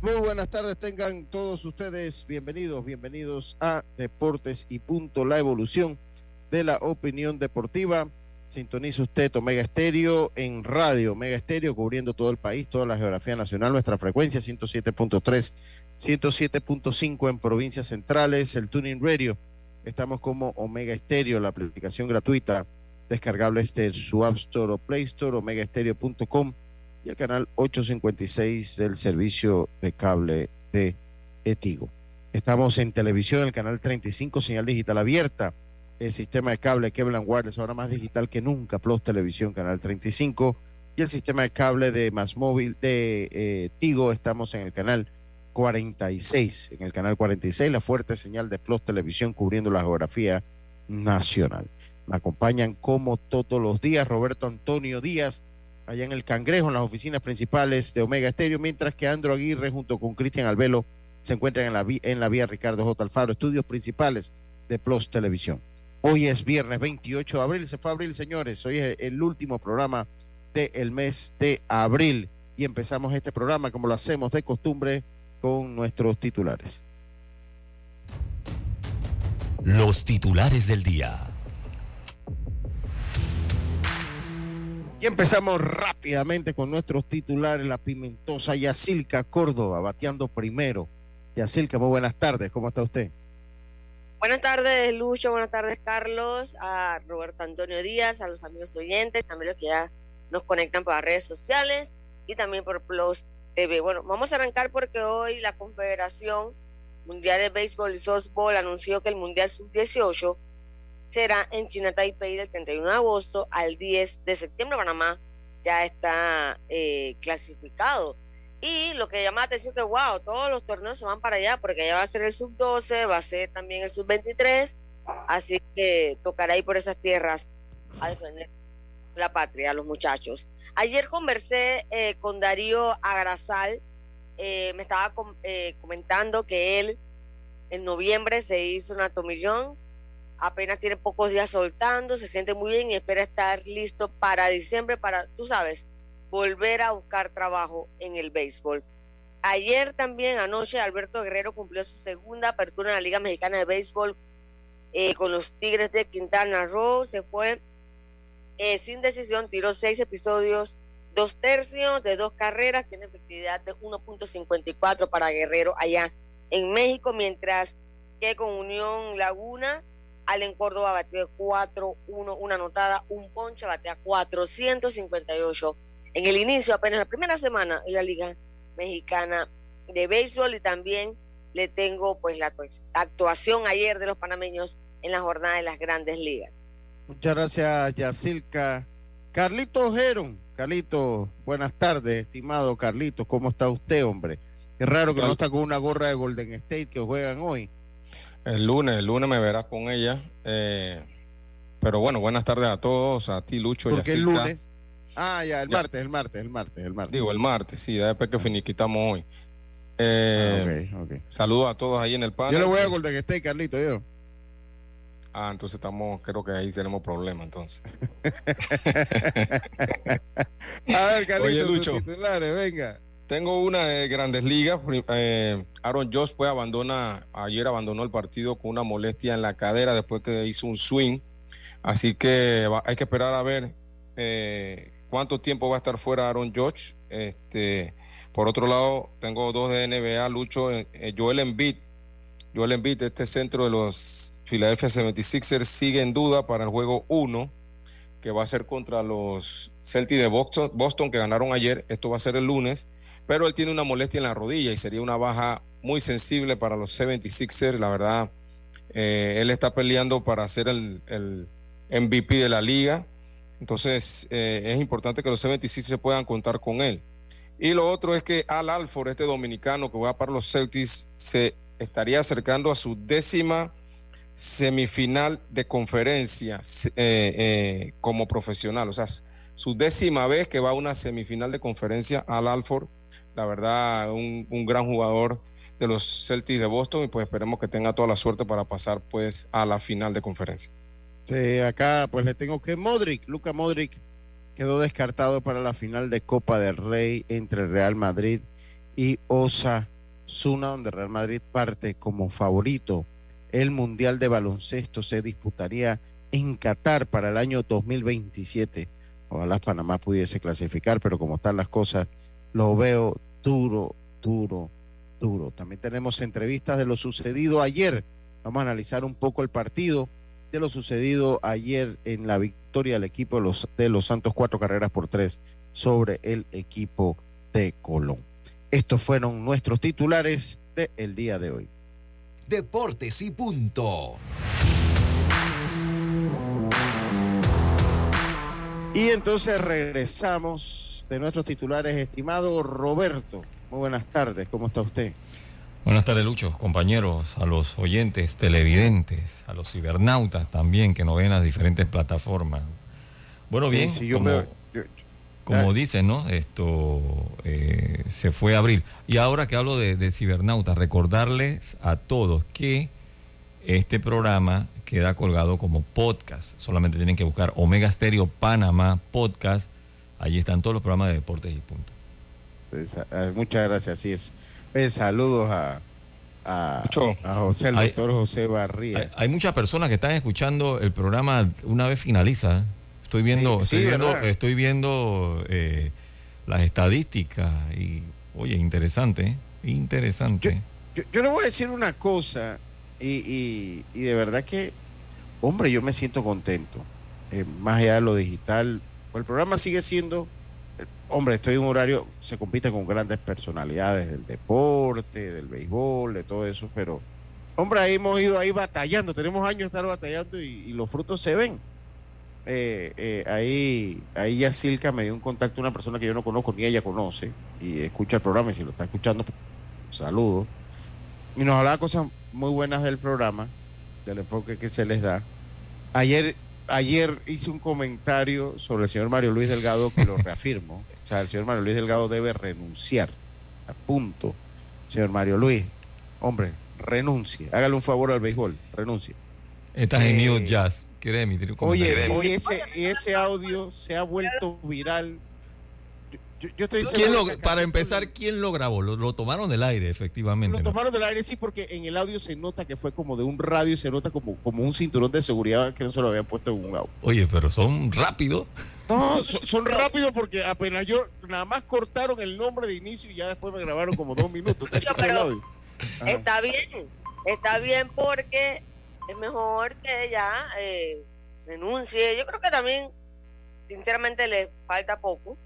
Muy buenas tardes tengan todos ustedes bienvenidos, bienvenidos a Deportes y Punto, la evolución de la opinión deportiva. Sintoniza usted Omega Estéreo en radio, Omega Estéreo cubriendo todo el país, toda la geografía nacional, nuestra frecuencia 107.3, 107.5 en provincias centrales, el Tuning Radio. Estamos como Omega Estéreo, la aplicación gratuita descargable este su App Store o Play Store, omegaestereo.com y el canal 856 del servicio de cable de Etigo. Estamos en televisión, el canal 35, señal digital abierta, el sistema de cable Kevlar Wireless, ahora más digital que nunca, Plus Televisión, canal 35, y el sistema de cable de Más Móvil de eh, Tigo, estamos en el canal 46, en el canal 46, la fuerte señal de Plus Televisión cubriendo la geografía nacional. Me acompañan como todos los días Roberto Antonio Díaz, allá en el Cangrejo, en las oficinas principales de Omega Estéreo, mientras que Andro Aguirre junto con Cristian Albelo se encuentran en la, en la vía Ricardo J. Alfaro, estudios principales de Plus Televisión. Hoy es viernes 28 de abril, se fue abril, señores, hoy es el último programa del mes de abril y empezamos este programa como lo hacemos de costumbre con nuestros titulares. Los titulares del día. Y empezamos rápidamente con nuestros titulares. La pimentosa Yacilca Córdoba, bateando primero. Yacilca, muy buenas tardes. ¿Cómo está usted? Buenas tardes, Lucho. Buenas tardes, Carlos. A Roberto Antonio Díaz, a los amigos oyentes, también los que ya nos conectan por las redes sociales y también por Plus TV. Bueno, vamos a arrancar porque hoy la Confederación Mundial de Béisbol y Softball anunció que el Mundial Sub-18 será en China, Taipei del 31 de agosto al 10 de septiembre. Panamá ya está eh, clasificado. Y lo que llama la atención es que, wow, todos los torneos se van para allá, porque ya va a ser el sub-12, va a ser también el sub-23, así que tocará ir por esas tierras a defender la patria, a los muchachos. Ayer conversé eh, con Darío Agrasal, eh, me estaba com eh, comentando que él en noviembre se hizo una Tommy Jones, apenas tiene pocos días soltando, se siente muy bien y espera estar listo para diciembre, para, tú sabes, volver a buscar trabajo en el béisbol. Ayer también, anoche, Alberto Guerrero cumplió su segunda apertura en la Liga Mexicana de Béisbol eh, con los Tigres de Quintana Roo. Se fue eh, sin decisión, tiró seis episodios, dos tercios de dos carreras, tiene efectividad de 1.54 para Guerrero allá en México, mientras que con Unión Laguna Allen Córdoba batió de 4-1, una anotada, un ponche, batea 458. En el inicio, apenas la primera semana en la Liga Mexicana de Béisbol y también le tengo pues la actuación ayer de los panameños en la jornada de las grandes ligas. Muchas gracias, Yacilca. Carlito Geron, Carlito, buenas tardes, estimado Carlito, ¿cómo está usted, hombre? Qué raro que no está con una gorra de Golden State que juegan hoy. El lunes, el lunes me verás con ella. Eh, pero bueno, buenas tardes a todos, a ti, Lucho. ¿Por qué el lunes? Ah, ya, el ya. martes, el martes, el martes, el martes. Digo, el martes, sí, después que finiquitamos hoy. Eh, ah, okay, okay. Saludos a todos ahí en el panel. Yo le voy a Golden State, Carlito, yo. Ah, entonces estamos, creo que ahí tenemos problemas entonces. a ver, Carlito, Oye, Lucho, titulares, venga. Tengo una de Grandes Ligas. Eh, Aaron Josh pues abandona, ayer abandonó el partido con una molestia en la cadera después que hizo un swing. Así que hay que esperar a ver eh, cuánto tiempo va a estar fuera Aaron Josh. Este, por otro lado, tengo dos de NBA, Lucho, eh, Joel Embiid. Joel Embiid, este centro de los Philadelphia 76ers, sigue en duda para el juego 1, que va a ser contra los Celtics de Boston, que ganaron ayer. Esto va a ser el lunes pero él tiene una molestia en la rodilla y sería una baja muy sensible para los 76ers. La verdad, Eh, él está peleando para ser el, MVP de la liga. Entonces eh, es importante que los 76 se puedan contar con él. Y lo otro es que Al Alford, este dominicano que va para los Celtics, se estaría acercando a su décima semifinal de conferencia como profesional. O sea, su décima vez que va a una semifinal de conferencia al Alford. La verdad, un, gran jugador de los Celtics de Boston y pues esperemos que tenga toda la suerte para pasar pues a la final de conferencia. Sí, acá pues le tengo que Modric, Luca Modric quedó descartado para la final de Copa del Rey entre Real Madrid y Osasuna, donde Real Madrid parte como favorito. El Mundial de Baloncesto se disputaría en Qatar para el año 2027 Ojalá Panamá pudiese clasificar, pero como están las cosas, lo veo duro, duro, duro. También tenemos entrevistas de lo sucedido ayer. Vamos a analizar un poco el partido de lo sucedido ayer en la victoria del equipo de los, de los Santos, cuatro carreras por tres sobre el equipo de Colón. Estos fueron nuestros titulares del día de hoy. Deportes y punto. Y entonces regresamos de nuestros titulares, estimado Roberto. Muy buenas tardes, ¿cómo está usted? Buenas tardes, Lucho, compañeros, a los oyentes, televidentes, a los cibernautas también que nos ven en las diferentes plataformas. Bueno, bien, como, dicen, ¿no? Esto eh, se fue a abrir. Y ahora que hablo de, de cibernautas, recordarles a todos que este programa queda colgado como podcast. Solamente tienen que buscar Omega Stereo Panamá Podcast. Allí están todos los programas de deportes y punto. Pues, muchas gracias, así es. Pues, saludos a, a, José, el doctor José Barría. Hay, muchas personas que están escuchando el programa una vez finaliza. Estoy viendo, estoy, viendo estoy viendo eh, las estadísticas y, oye, interesante, interesante. Yo, yo, le voy a decir una cosa y, y de verdad que hombre, yo me siento contento. Eh, más allá de lo digital, pues el programa sigue siendo, eh, hombre, estoy en un horario, se compite con grandes personalidades del deporte, del béisbol, de todo eso, pero, hombre, ahí hemos ido ahí batallando, tenemos años de estar batallando y, los frutos se ven. Eh, ahí, ahí ya Silka me dio un contacto una persona que yo no conozco ni ella conoce y escucha el programa y si lo está escuchando, pues, saludo. Y nos hablaba cosas muy buenas del programa del enfoque que se les da. Ayer, ayer hice un comentario sobre el señor Mario Luis Delgado que lo reafirmo. O sea, el señor Mario Luis Delgado debe renunciar. A punto. Señor Mario Luis, hombre, renuncie. Hágale un favor al béisbol, renuncie. Estás en New eh, Jazz. Oye, oye ese, ese audio se ha vuelto viral yo, estoy para empezar, ¿quién lo grabó? Lo, tomaron del aire, efectivamente. Lo tomaron del aire, sí, porque en el audio se nota que fue como de un radio y se nota como, como un cinturón de seguridad que no se lo habían puesto en un audio. Oye, pero son rápidos. No, son, rápidos porque apenas yo, nada más cortaron el nombre de inicio y ya después me grabaron como dos minutos. está bien, está bien porque es mejor que ella eh, renuncie. Yo creo que también, sinceramente, le falta poco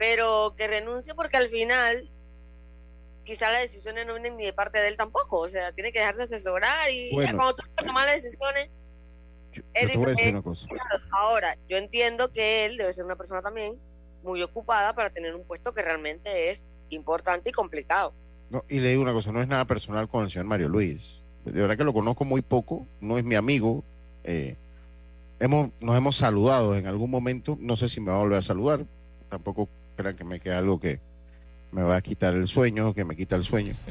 pero que renuncie porque al final quizá las decisiones no vienen ni de parte de él tampoco, o sea, tiene que dejarse asesorar y cuando tú tomas las decisiones Ahora, yo entiendo que él debe ser una persona también muy ocupada para tener un puesto que realmente es importante y complicado. No, y le digo una cosa, no es nada personal con el señor Mario Luis. De verdad que lo conozco muy poco, no es mi amigo. Eh, hemos, nos hemos saludado en algún momento, no sé si me va a volver a saludar, tampoco que me quede algo que me va a quitar el sueño, que me quita el sueño.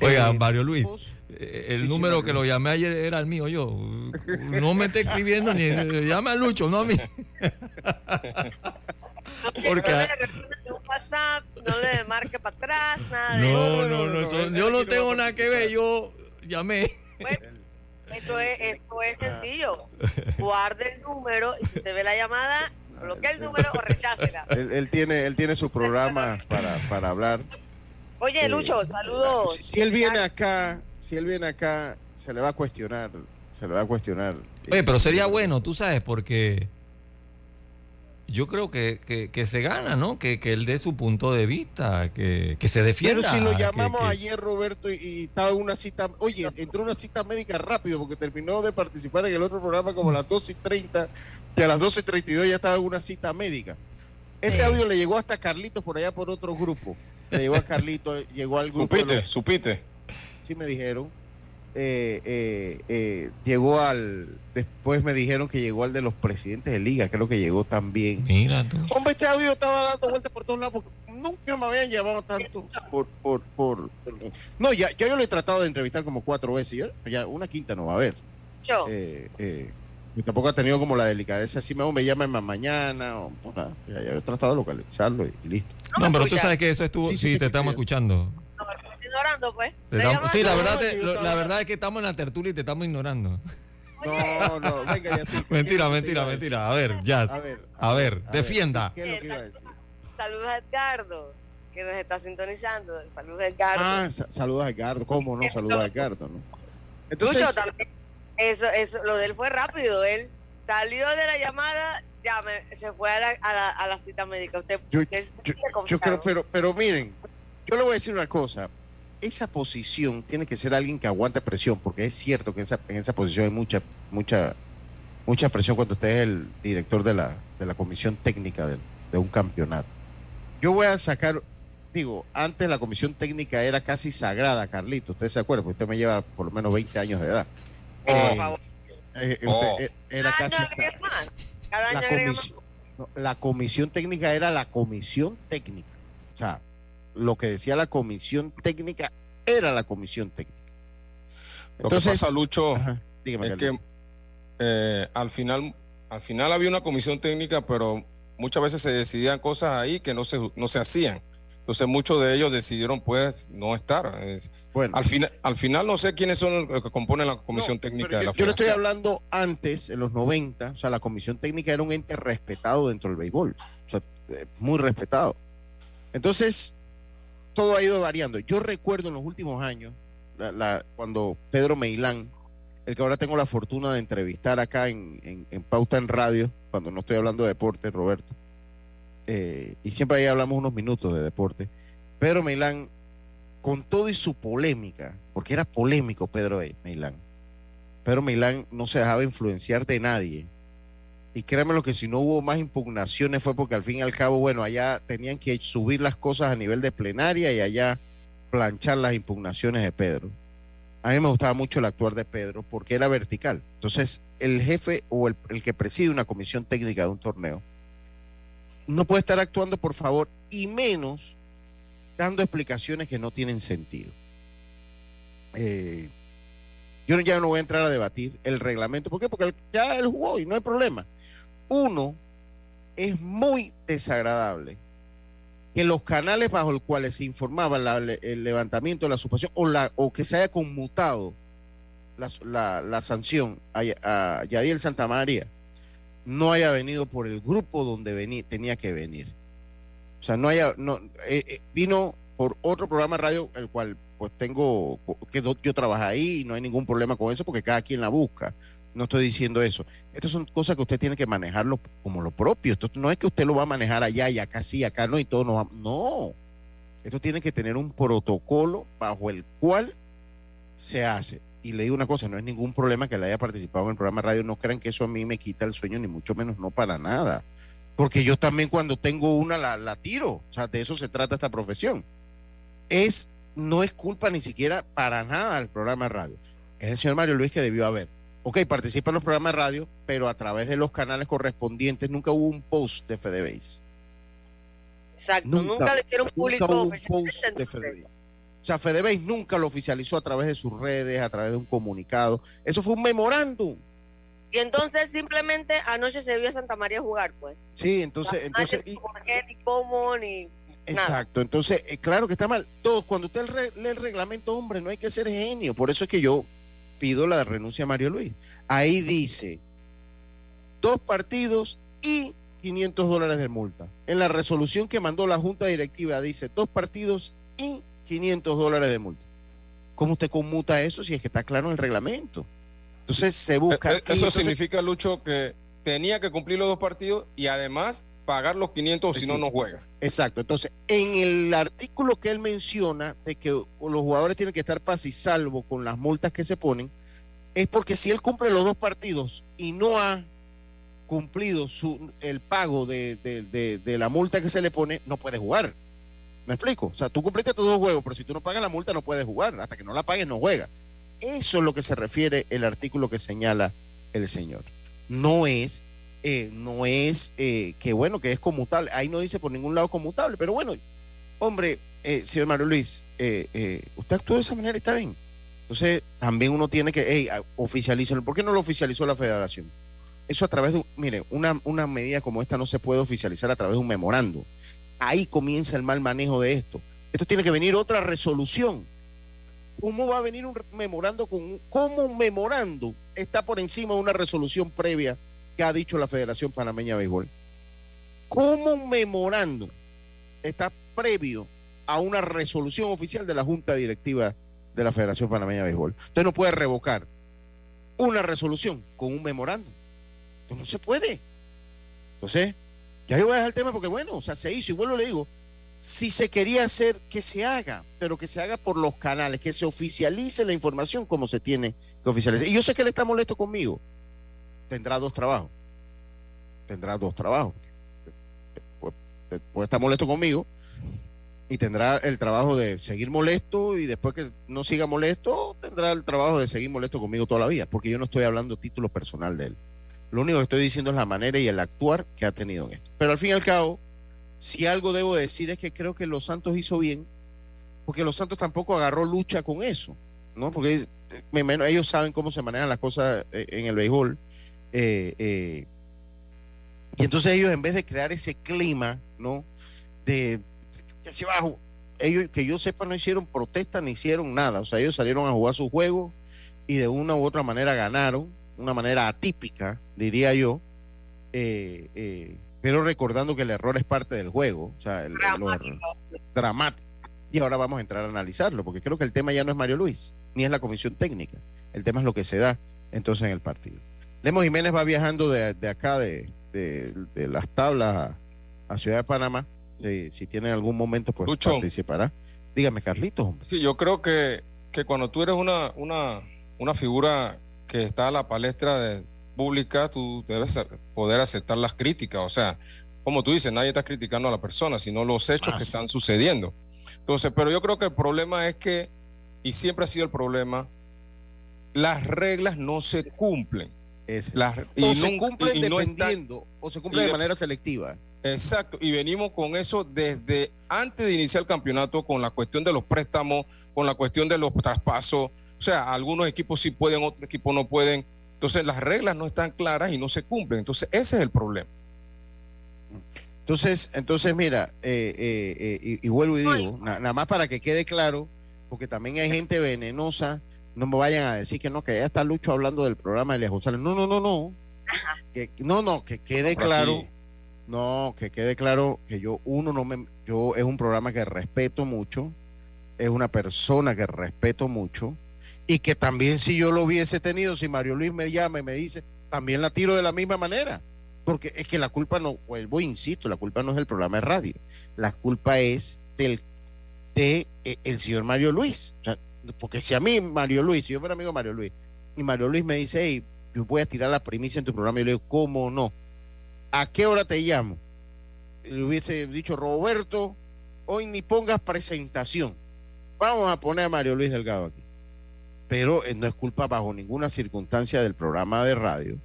Oiga, eh, Mario Luis, eh, el número que lo llamé ayer era el mío, yo. No me esté escribiendo ni llama a Lucho, no a mí. Porque no le un WhatsApp, no le marque para atrás, nada de No, no, no, yo no tengo nada que ver, yo llamé. esto es, esto es sencillo. Guarde el número y si usted ve la llamada, bloquea el número o rechácela. Él, tiene, él tiene su programa para, para hablar. Oye, eh, Lucho, saludos. Si, él viene acá, si él viene acá, se le va a cuestionar, se le va a cuestionar. Oye, pero sería bueno, tú sabes, porque yo creo que, que, se gana, ¿no? Que, que, él dé su punto de vista, que, se defienda. Pero si lo llamamos ayer, Roberto, y, estaba en una cita, oye, entró una cita médica rápido porque terminó de participar en el otro programa como a las 12 y 30, que a las 12 y 32 ya estaba en una cita médica. Ese audio le llegó hasta Carlitos por allá por otro grupo. Le llegó a Carlitos, llegó al grupo. Supite, supite. Sí me dijeron. Eh, eh, eh, llegó al. Después me dijeron que llegó al de los presidentes de liga, creo que llegó también. Mira tú. Hombre, este audio estaba dando vueltas por todos lados porque nunca me habían llamado tanto por. por, por, no, ya, yo lo he tratado de entrevistar como cuatro veces. ya una quinta no va a haber. Yo. y tampoco ha tenido como la delicadeza. Si me, me llaman mañana, o, ya, he tratado de localizarlo y, listo. No, pero tú sabes que eso estuvo. Sí, te estamos escuchando ignorando, pues. sí, la verdad, la verdad es que estamos en la tertulia y te estamos ignorando. No, no, venga, ya sí. mentira, mentira, mentira. A ver, ya. A ver, a ver, defienda. ¿Qué es lo que iba a decir? Saludos a Edgardo, que nos está sintonizando. Saludos a Edgardo. Ah, saludos a Edgardo. ¿Cómo no? Saludos a Edgardo, ¿no? Entonces, eso, eso, lo de él fue rápido. Él salió de la llamada, ya se fue a la, a la, a la cita médica. Usted yo, yo, yo creo, pero, pero miren, yo le voy a decir una cosa esa posición tiene que ser alguien que aguante presión, porque es cierto que en esa, posición hay mucha, mucha, mucha presión cuando usted es el director de la, de la comisión técnica de, un campeonato. Yo voy a sacar, digo, antes la comisión técnica era casi sagrada, Carlito, usted se acuerda, porque usted me lleva por lo menos 20 años de edad. Oh. Eh, eh, oh. eh, era casi la, comisión, la comisión técnica era la comisión técnica. O sea, lo que decía la comisión técnica era la comisión técnica. Entonces, lo que pasa, Lucho, es que eh, al final, al final había una comisión técnica, pero muchas veces se decidían cosas ahí que no se, no se hacían. Entonces muchos de ellos decidieron pues no estar. Bueno, al final, al final no sé quiénes son los que componen la comisión técnica de la Yo le estoy hablando antes, en los 90, o sea, la comisión técnica era un ente respetado dentro del béisbol, o sea, eh, muy respetado. Entonces, todo ha ido variando. Yo recuerdo en los últimos años, cuando Pedro Meilán, el que ahora tengo la fortuna de entrevistar acá en, Pauta en Radio, cuando no estoy hablando de deporte, Roberto, eh, y siempre ahí hablamos unos minutos de deporte, Pedro Meilán, con todo y su polémica, porque era polémico Pedro Meilán, Pedro Meilán no se dejaba influenciar de nadie y créanme lo que si no hubo más impugnaciones fue porque al fin y al cabo, bueno, allá tenían que subir las cosas a nivel de plenaria y allá planchar las impugnaciones de Pedro. A mí me gustaba mucho el actuar de Pedro porque era vertical. Entonces, el jefe o el, el que preside una comisión técnica de un torneo no puede estar actuando por favor y menos dando explicaciones que no tienen sentido. Eh, yo ya no voy a entrar a debatir el reglamento. ¿Por qué? Porque ya él jugó y no hay problema. Uno, es muy desagradable que los canales bajo los cuales se informaba el levantamiento de la suspensión o, la, o que se haya conmutado la, sanción a, a Yadiel Santa María no haya venido por el grupo donde tenía que venir. O sea, no haya, no, eh, eh, vino por otro programa de radio, el cual pues tengo, que yo trabajo ahí y no hay ningún problema con eso porque cada quien la busca. No estoy diciendo eso. Estas son cosas que usted tiene que manejarlo como lo propio. Esto no es que usted lo va a manejar allá y acá sí, acá no y todo no va. No. Esto tiene que tener un protocolo bajo el cual se hace. Y le digo una cosa, no es ningún problema que le haya participado en el programa radio. No crean que eso a mí me quita el sueño, ni mucho menos, no para nada. Porque yo también cuando tengo una la, la tiro. O sea, de eso se trata esta profesión. Es, no es culpa ni siquiera para nada del programa radio. Es el señor Mario Luis que debió haber ok, participa en los programas de radio, pero a través de los canales correspondientes nunca hubo un post de FedeBase. Exacto, nunca, le dieron público hubo un post de FedeBase. O sea, FedeBase nunca lo oficializó a través de sus redes, a través de un comunicado. Eso fue un memorándum. Y entonces simplemente anoche se vio a Santa María jugar, pues. Sí, entonces... entonces y, ni cómo, ni... Exacto, entonces, eh, claro que está mal. Todos, cuando usted lee el reglamento, hombre, no hay que ser genio. Por eso es que yo pido la renuncia a Mario Luis. Ahí dice dos partidos y 500 dólares de multa. En la resolución que mandó la Junta Directiva dice dos partidos y 500 dólares de multa. ¿Cómo usted conmuta eso si es que está claro en el reglamento? Entonces se busca... Eh, eh, eso significa, Lucho, que tenía que cumplir los dos partidos y además pagar los 500 o si no, no juega. Exacto. Entonces, en el artículo que él menciona de que los jugadores tienen que estar paz y salvo con las multas que se ponen, es porque si él cumple los dos partidos y no ha cumplido su, el pago de, de, la multa que se le pone, no puede jugar. ¿Me explico? O sea, tú cumpliste tus dos juegos, pero si tú no pagas la multa no puedes jugar. Hasta que no la pagues no juega. Eso es lo que se refiere el artículo que señala el señor. No es, eh, no es eh, que bueno, que es conmutable. Ahí no dice por ningún lado conmutable, pero bueno, hombre, eh, señor Mario Luis, usted actuó de esa manera está bien. Entonces, también uno tiene que, hey. ¿Por qué no lo oficializó la federación? Eso a través de, mire, una, una medida como esta no se puede oficializar a través de un memorando. Ahí comienza el mal manejo de esto. Esto tiene que venir otra resolución. ¿Cómo va a venir un memorando con cómo un memorando está por encima de una resolución previa que ha dicho la Federación Panameña de Béisbol? ¿Cómo un memorando está previo a una resolución oficial de la Junta Directiva de la Federación Panameña de Béisbol. Usted no puede revocar una resolución con un memorando. no se puede. Entonces, ya yo voy a dejar el tema porque, bueno, o sea, se hizo. Y vuelvo le digo, si se quería hacer, que se haga, pero que se haga por los canales, que se oficialice la información como se tiene que oficializar. Y yo sé que él está molesto conmigo. Tendrá dos trabajos. Tendrá dos trabajos. puede estar molesto conmigo, y tendrá el trabajo de seguir molesto y después que no siga molesto, tendrá el trabajo de seguir molesto conmigo toda la vida, porque yo no estoy hablando título personal de él. Lo único que estoy diciendo es la manera y el actuar que ha tenido en esto. Pero al fin y al cabo, si algo debo decir es que creo que Los Santos hizo bien, porque Los Santos tampoco agarró lucha con eso, ¿no? Porque ellos saben cómo se manejan las cosas eh, en el béisbol. Eh, eh, y entonces ellos, en vez de crear ese clima, ¿no? De que bajo. Ellos, que yo sepa, no hicieron protesta ni hicieron nada. O sea, ellos salieron a jugar su juego y de una u otra manera ganaron, una manera atípica, diría yo. Eh, eh, pero recordando que el error es parte del juego, o sea, el, dramático. Y ahora vamos a entrar a analizarlo, porque creo que el tema ya no es Mario Luis, ni es la comisión técnica. El tema es lo que se da entonces en el partido. Lemos Jiménez va viajando de, acá, de, de, las tablas a Ciudad de Panamá si tiene algún momento, pues participará. Dígame, Carlitos. Sí, yo creo que, que cuando tú eres una, una, una figura que está a la palestra de, pública, tú debes poder aceptar las críticas. O sea, como tú dices, nadie está criticando a la persona, sino los hechos que están sucediendo. Entonces, pero yo creo que el problema es que, y siempre ha sido el problema, las reglas no se cumplen. Las, o se cumplen dependiendo, o se cumplen de manera selectiva. Exacto, y venimos con eso desde antes de iniciar el campeonato, con la cuestión de los préstamos, con la cuestión de los traspasos. O sea, algunos equipos sí pueden, otros equipos no pueden. Entonces, las reglas no están claras y no se cumplen. Entonces, ese es el problema. Entonces, entonces mira, eh, eh, eh, y, vuelvo y digo, nada más para que quede claro, porque también hay gente venenosa, no me vayan a decir que no, que ya está Lucho hablando del programa de Elias González. No, no, no, no. Que, no, no, que quede claro. No, que quede claro que yo, uno, no me, yo es un programa que respeto mucho, es una persona que respeto mucho, y que también si yo lo hubiese tenido, si Mario Luis me llama y me dice, también la tiro de la misma manera. Porque es que la culpa no, vuelvo, insisto, la culpa no es del programa de radio, la culpa es del de eh, el señor Mario Luis. Porque si a mí, Mario Luis, si yo fuera amigo de Mario Luis, y Mario Luis me dice, hey, yo voy a tirar la primicia en tu programa, y yo le digo, ¿cómo no? ¿a qué hora te llamo? Le hubiese dicho, Roberto, hoy ni pongas presentación. Vamos a poner a Mario Luis Delgado aquí. Pero eh, no es culpa bajo ninguna circunstancia del programa de radio,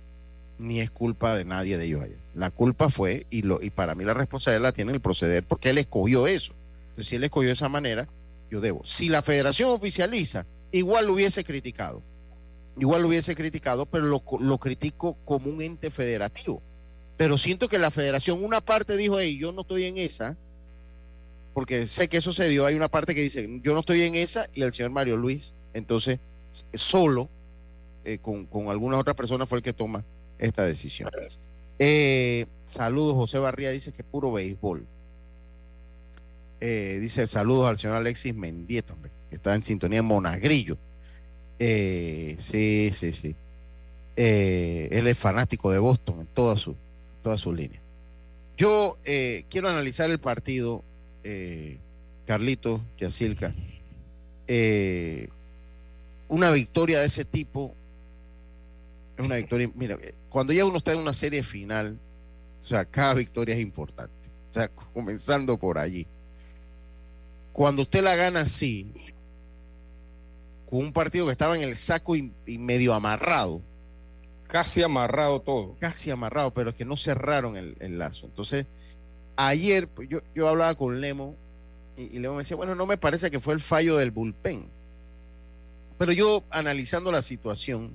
ni es culpa de nadie de ellos allá. La culpa fue, y, lo, y para mí la responsabilidad la tiene el proceder, porque él escogió eso. Entonces, si él escogió esa manera, yo debo. Si la federación oficializa, igual lo hubiese criticado. Igual lo hubiese criticado, pero lo, critico como un ente federativo pero siento que la federación, una parte dijo, hey, yo no estoy en esa, porque sé que eso se dio, hay una parte que dice, yo no estoy en esa, y el señor Mario Luis, entonces, solo, eh, con, con alguna otra persona fue el que toma esta decisión. Eh, saludos, José Barría dice que puro béisbol. Eh, dice saludos al señor Alexis Mendieta, que está en sintonía en Monagrillo. sí, sí, sí. él es fanático de Boston en toda su toda su línea. yo eh, quiero analizar el partido, eh, Carlito, Yacilca. Eh, una victoria de ese tipo es una victoria. Mira, cuando ya uno está en una serie final, o sea, cada victoria es importante. O sea, comenzando por allí. Cuando usted la gana así, con un partido que estaba en el saco y, medio amarrado. Casi amarrado todo. Casi amarrado, pero es que no cerraron el, lazo. Entonces, ayer pues, yo, yo hablaba con Lemo y, y, Lemo me decía, bueno, no me parece que fue el fallo del bullpen. Pero yo analizando la situación,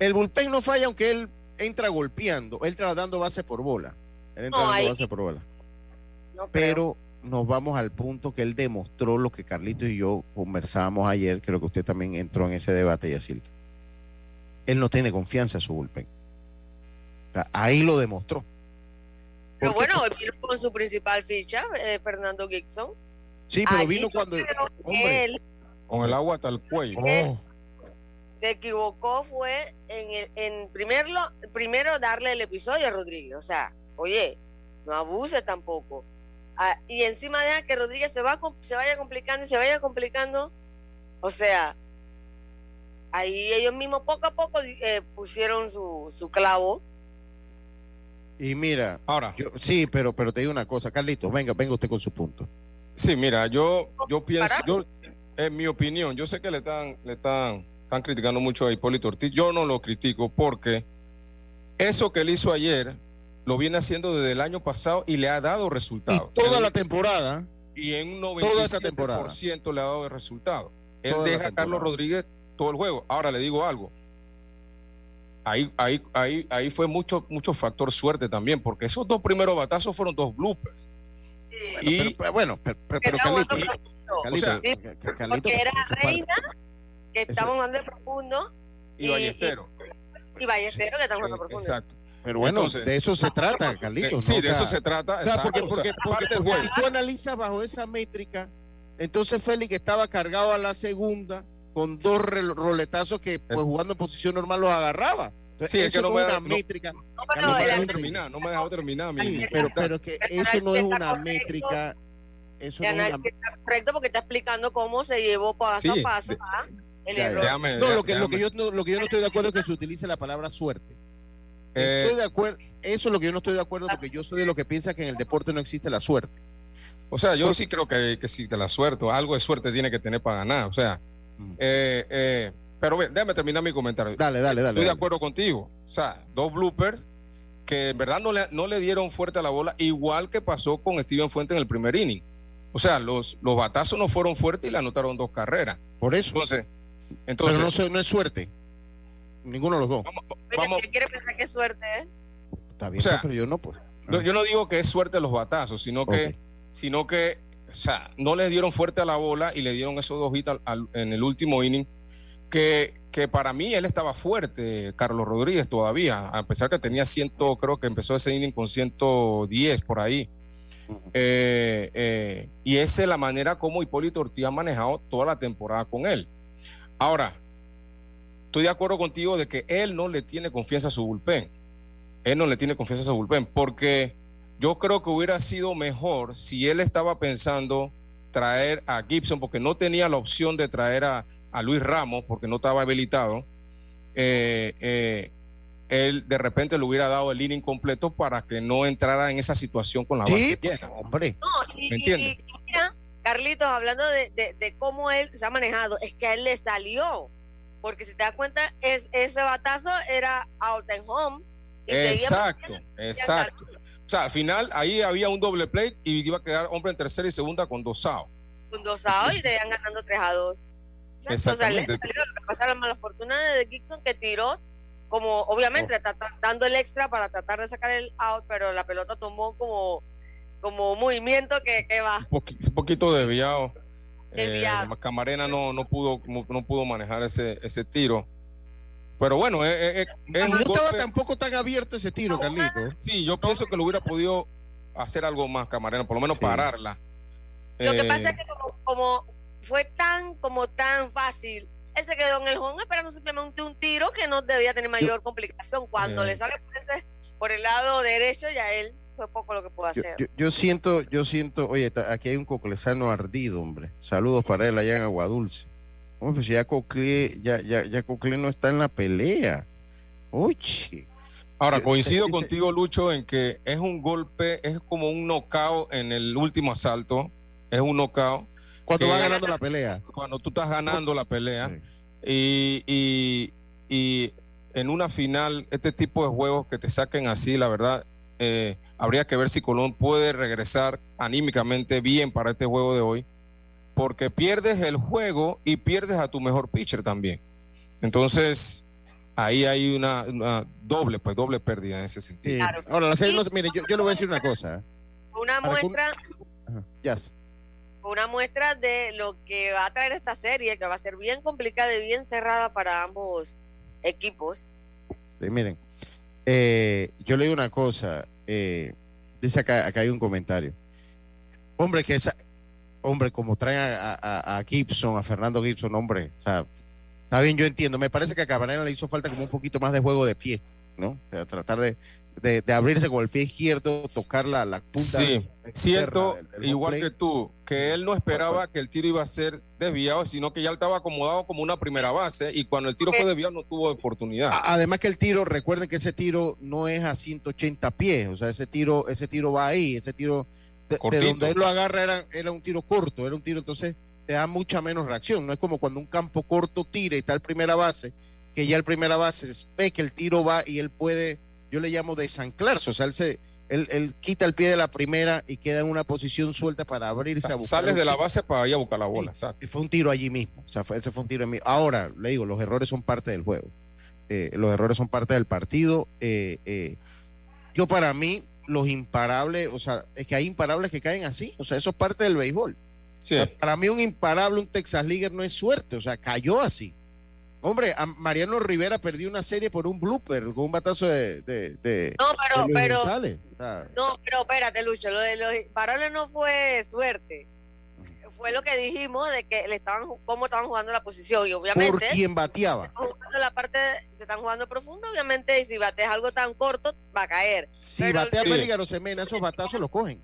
el bullpen no falla aunque él entra golpeando, él entra dando base por bola. Él entra dando base por bola. pero nos vamos al punto que él demostró lo que Carlitos y yo conversábamos ayer, creo que usted también entró en ese debate, Yacil. Él no tiene confianza en su bullpen. ahí lo demostró. Pero bueno, vino con su principal ficha, eh, Fernando Gibson. Sí, pero vino cuando. con el agua hasta el cuello. Oh. Se equivocó fue en, el, en primerlo, primero darle el episodio a Rodríguez. O sea, oye, no abuse tampoco. Ah, y encima deja que Rodríguez se, va, se vaya complicando y se vaya complicando. O sea, ahí ellos mismos poco a poco eh, pusieron su, su clavo. Y mira, ahora, sí, pero, pero te digo una cosa, Carlitos, venga, venga usted con su punto. Sí, mira, yo, yo pienso, yo, en mi opinión, yo sé que le están, le están, están criticando mucho a Hipólito Ortiz, yo no lo critico porque eso que él hizo ayer lo viene haciendo desde el año pasado y le ha dado resultados. toda la temporada. Y en un 97% le ha dado resultado. Él deja a Carlos Rodríguez todo el juego. Ahora le digo algo. Ahí, ahí, ahí, ahí fue mucho, mucho factor suerte también, porque esos dos primeros batazos fueron dos bloopers. y bueno, pero, pero, porque era Reina, que estamos jugando profundo. Y, Ballestero. Y, Ballestero, que está jugando profundo. Exacto. Pero bueno, de eso se trata, Carlitos. Sí, de eso se trata. porque, si tú analizas bajo esa métrica, entonces Félix estaba cargado a la segunda con dos roletazos que pues jugando en posición normal los agarraba. sí, es que no es una métrica. No, no, me dejó terminar, no me dejó terminar. pero, pero que eso no es una métrica. Eso no es una... correcto porque está explicando cómo se llevó paso a paso el error. no, lo que, lo, que yo, lo que yo no estoy de acuerdo es que se utilice la palabra suerte. Estoy eh, de acuerdo. Eso es lo que yo no estoy de acuerdo porque yo soy de lo que piensa que en el deporte no existe la suerte. O sea, yo sí creo que, que existe la suerte, o algo de suerte tiene que tener para ganar. O sea, mm. eh, eh, pero déjame terminar mi comentario. Dale, dale, dale. Estoy de acuerdo contigo. O sea, dos bloopers que en verdad no le, no le dieron fuerte a la bola, igual que pasó con Steven Fuente en el primer inning. O sea, los, los batazos no fueron fuertes y le anotaron dos carreras. Por eso. Entonces, entonces pero no, no es suerte. Ninguno de los dos. Vamos, quiere pensar que suerte, ¿eh? Está bien, pero yo no, pues. Yo no digo que es suerte los batazos, sino que, sino que, o sea, no le dieron fuerte a la bola y le dieron esos dos hits en el último inning. Que, que para mí él estaba fuerte, Carlos Rodríguez, todavía, a pesar que tenía ciento, creo que empezó ese inning con 110 por ahí. Eh, eh, y esa es la manera como Hipólito Ortiz ha manejado toda la temporada con él. Ahora, estoy de acuerdo contigo de que él no le tiene confianza a su bullpen. Él no le tiene confianza a su bullpen porque yo creo que hubiera sido mejor si él estaba pensando traer a Gibson porque no tenía la opción de traer a, Luis Ramos porque no estaba habilitado. Eh, eh, él de repente le hubiera dado el inning completo para que no entrara en esa situación con la base llena. Hombre, ¿me entiendes? Carlitos, hablando de, de, cómo él se ha manejado, es que a él le salió porque si te das cuenta, es, ese batazo era out and home. exacto, exacto. O sea, al final ahí había un doble play y iba a quedar hombre en tercera y segunda con dos. Con dos outs y te iban ganando 3 a 2. Exactamente. O sea, le la mala fortuna de Gibson que tiró, como obviamente está dando el extra para tratar de sacar el out, pero la pelota tomó como, como movimiento que, que va. Un, poquito desviado. Eh, Camarena no, no, pudo, no pudo manejar ese, ese tiro. Pero bueno, es, no estaba tampoco tan abierto ese tiro, Carlito. Sí, yo pienso que lo hubiera podido hacer algo más, Camarena, por lo menos pararla. Lo que pasa es que como, fue tan, como tan fácil, él se quedó en el home esperando simplemente un tiro que no debía tener mayor complicación. Cuando le sale por, ese, por el lado derecho, ya él fue poco lo que pudo hacer. Yo, siento, yo siento, oye, aquí hay un coclesano ardido, hombre. Saludos para él allá en Aguadulce. Hombre, pues ya Coclé, ya, ya, ya no está en la pelea. Oye. Ahora, coincido contigo, Lucho, en que es un golpe, es como un knockout en el último asalto. Es un knockout. Cuando va ganando la pelea. Cuando tú estás ganando la pelea. Y, y, y en una final, este tipo de juegos que te saquen así, la verdad, eh, habría que ver si Colón puede regresar anímicamente bien para este juego de hoy, porque pierdes el juego y pierdes a tu mejor pitcher también. Entonces, ahí hay una, doble, pues doble pérdida en ese sentido. Ahora, la serie, mire, yo, le voy a decir una cosa. ¿eh? Una muestra. Una muestra de lo que va a traer esta serie, que va a ser bien complicada y bien cerrada para ambos equipos. miren, eh, yo le digo una cosa, eh, dice acá, acá hay un comentario. Hombre, que esa, hombre, como traen a, Gibson, a Fernando Gibson, hombre, o sea, está bien, yo entiendo. Me parece que a Cabrera le hizo falta como un poquito más de juego de pie, ¿no? tratar de, de, abrirse con el pie izquierdo, tocar la, la punta. Sí, cierto, igual que tú, que él no esperaba que el tiro iba a ser desviado, sino que ya estaba acomodado como una primera base y cuando el tiro fue desviado no tuvo oportunidad. Además que el tiro, recuerden que ese tiro no es a 180 pies, o sea, ese tiro, ese tiro va ahí, ese tiro de, donde él lo agarra era, era un tiro corto, era un tiro entonces te da mucha menos reacción, no es como cuando un campo corto tira y está el primera base, que ya el primera base ve que el tiro va y él puede yo le llamo desanclarse, o sea, él, se, él, quita el pie de la primera y queda en una posición suelta para abrirse a buscar. Sales de la base para ir a buscar la bola, Y fue un tiro allí mismo, o sea, fue, ese fue un tiro en mí. Ahora, le digo, los errores son parte del juego, eh, los errores son parte del partido. Eh, eh, yo para mí, los imparables, o sea, es que hay imparables que caen así, o sea, eso es parte del béisbol. para mí un imparable, un Texas Leaguer no es suerte, o sea, cayó así. Hombre, Mariano Rivera perdió una serie por un blooper, con un batazo de. no, pero. pero no, pero espérate, Lucho, lo de los varones no fue suerte. Fue lo que dijimos de que le estaban cómo estaban jugando la posición y obviamente por quien bateaba. la parte se están jugando profundo, obviamente, y si bateas algo tan corto va a caer. Si batea sí. Semena, esos batazos los cogen.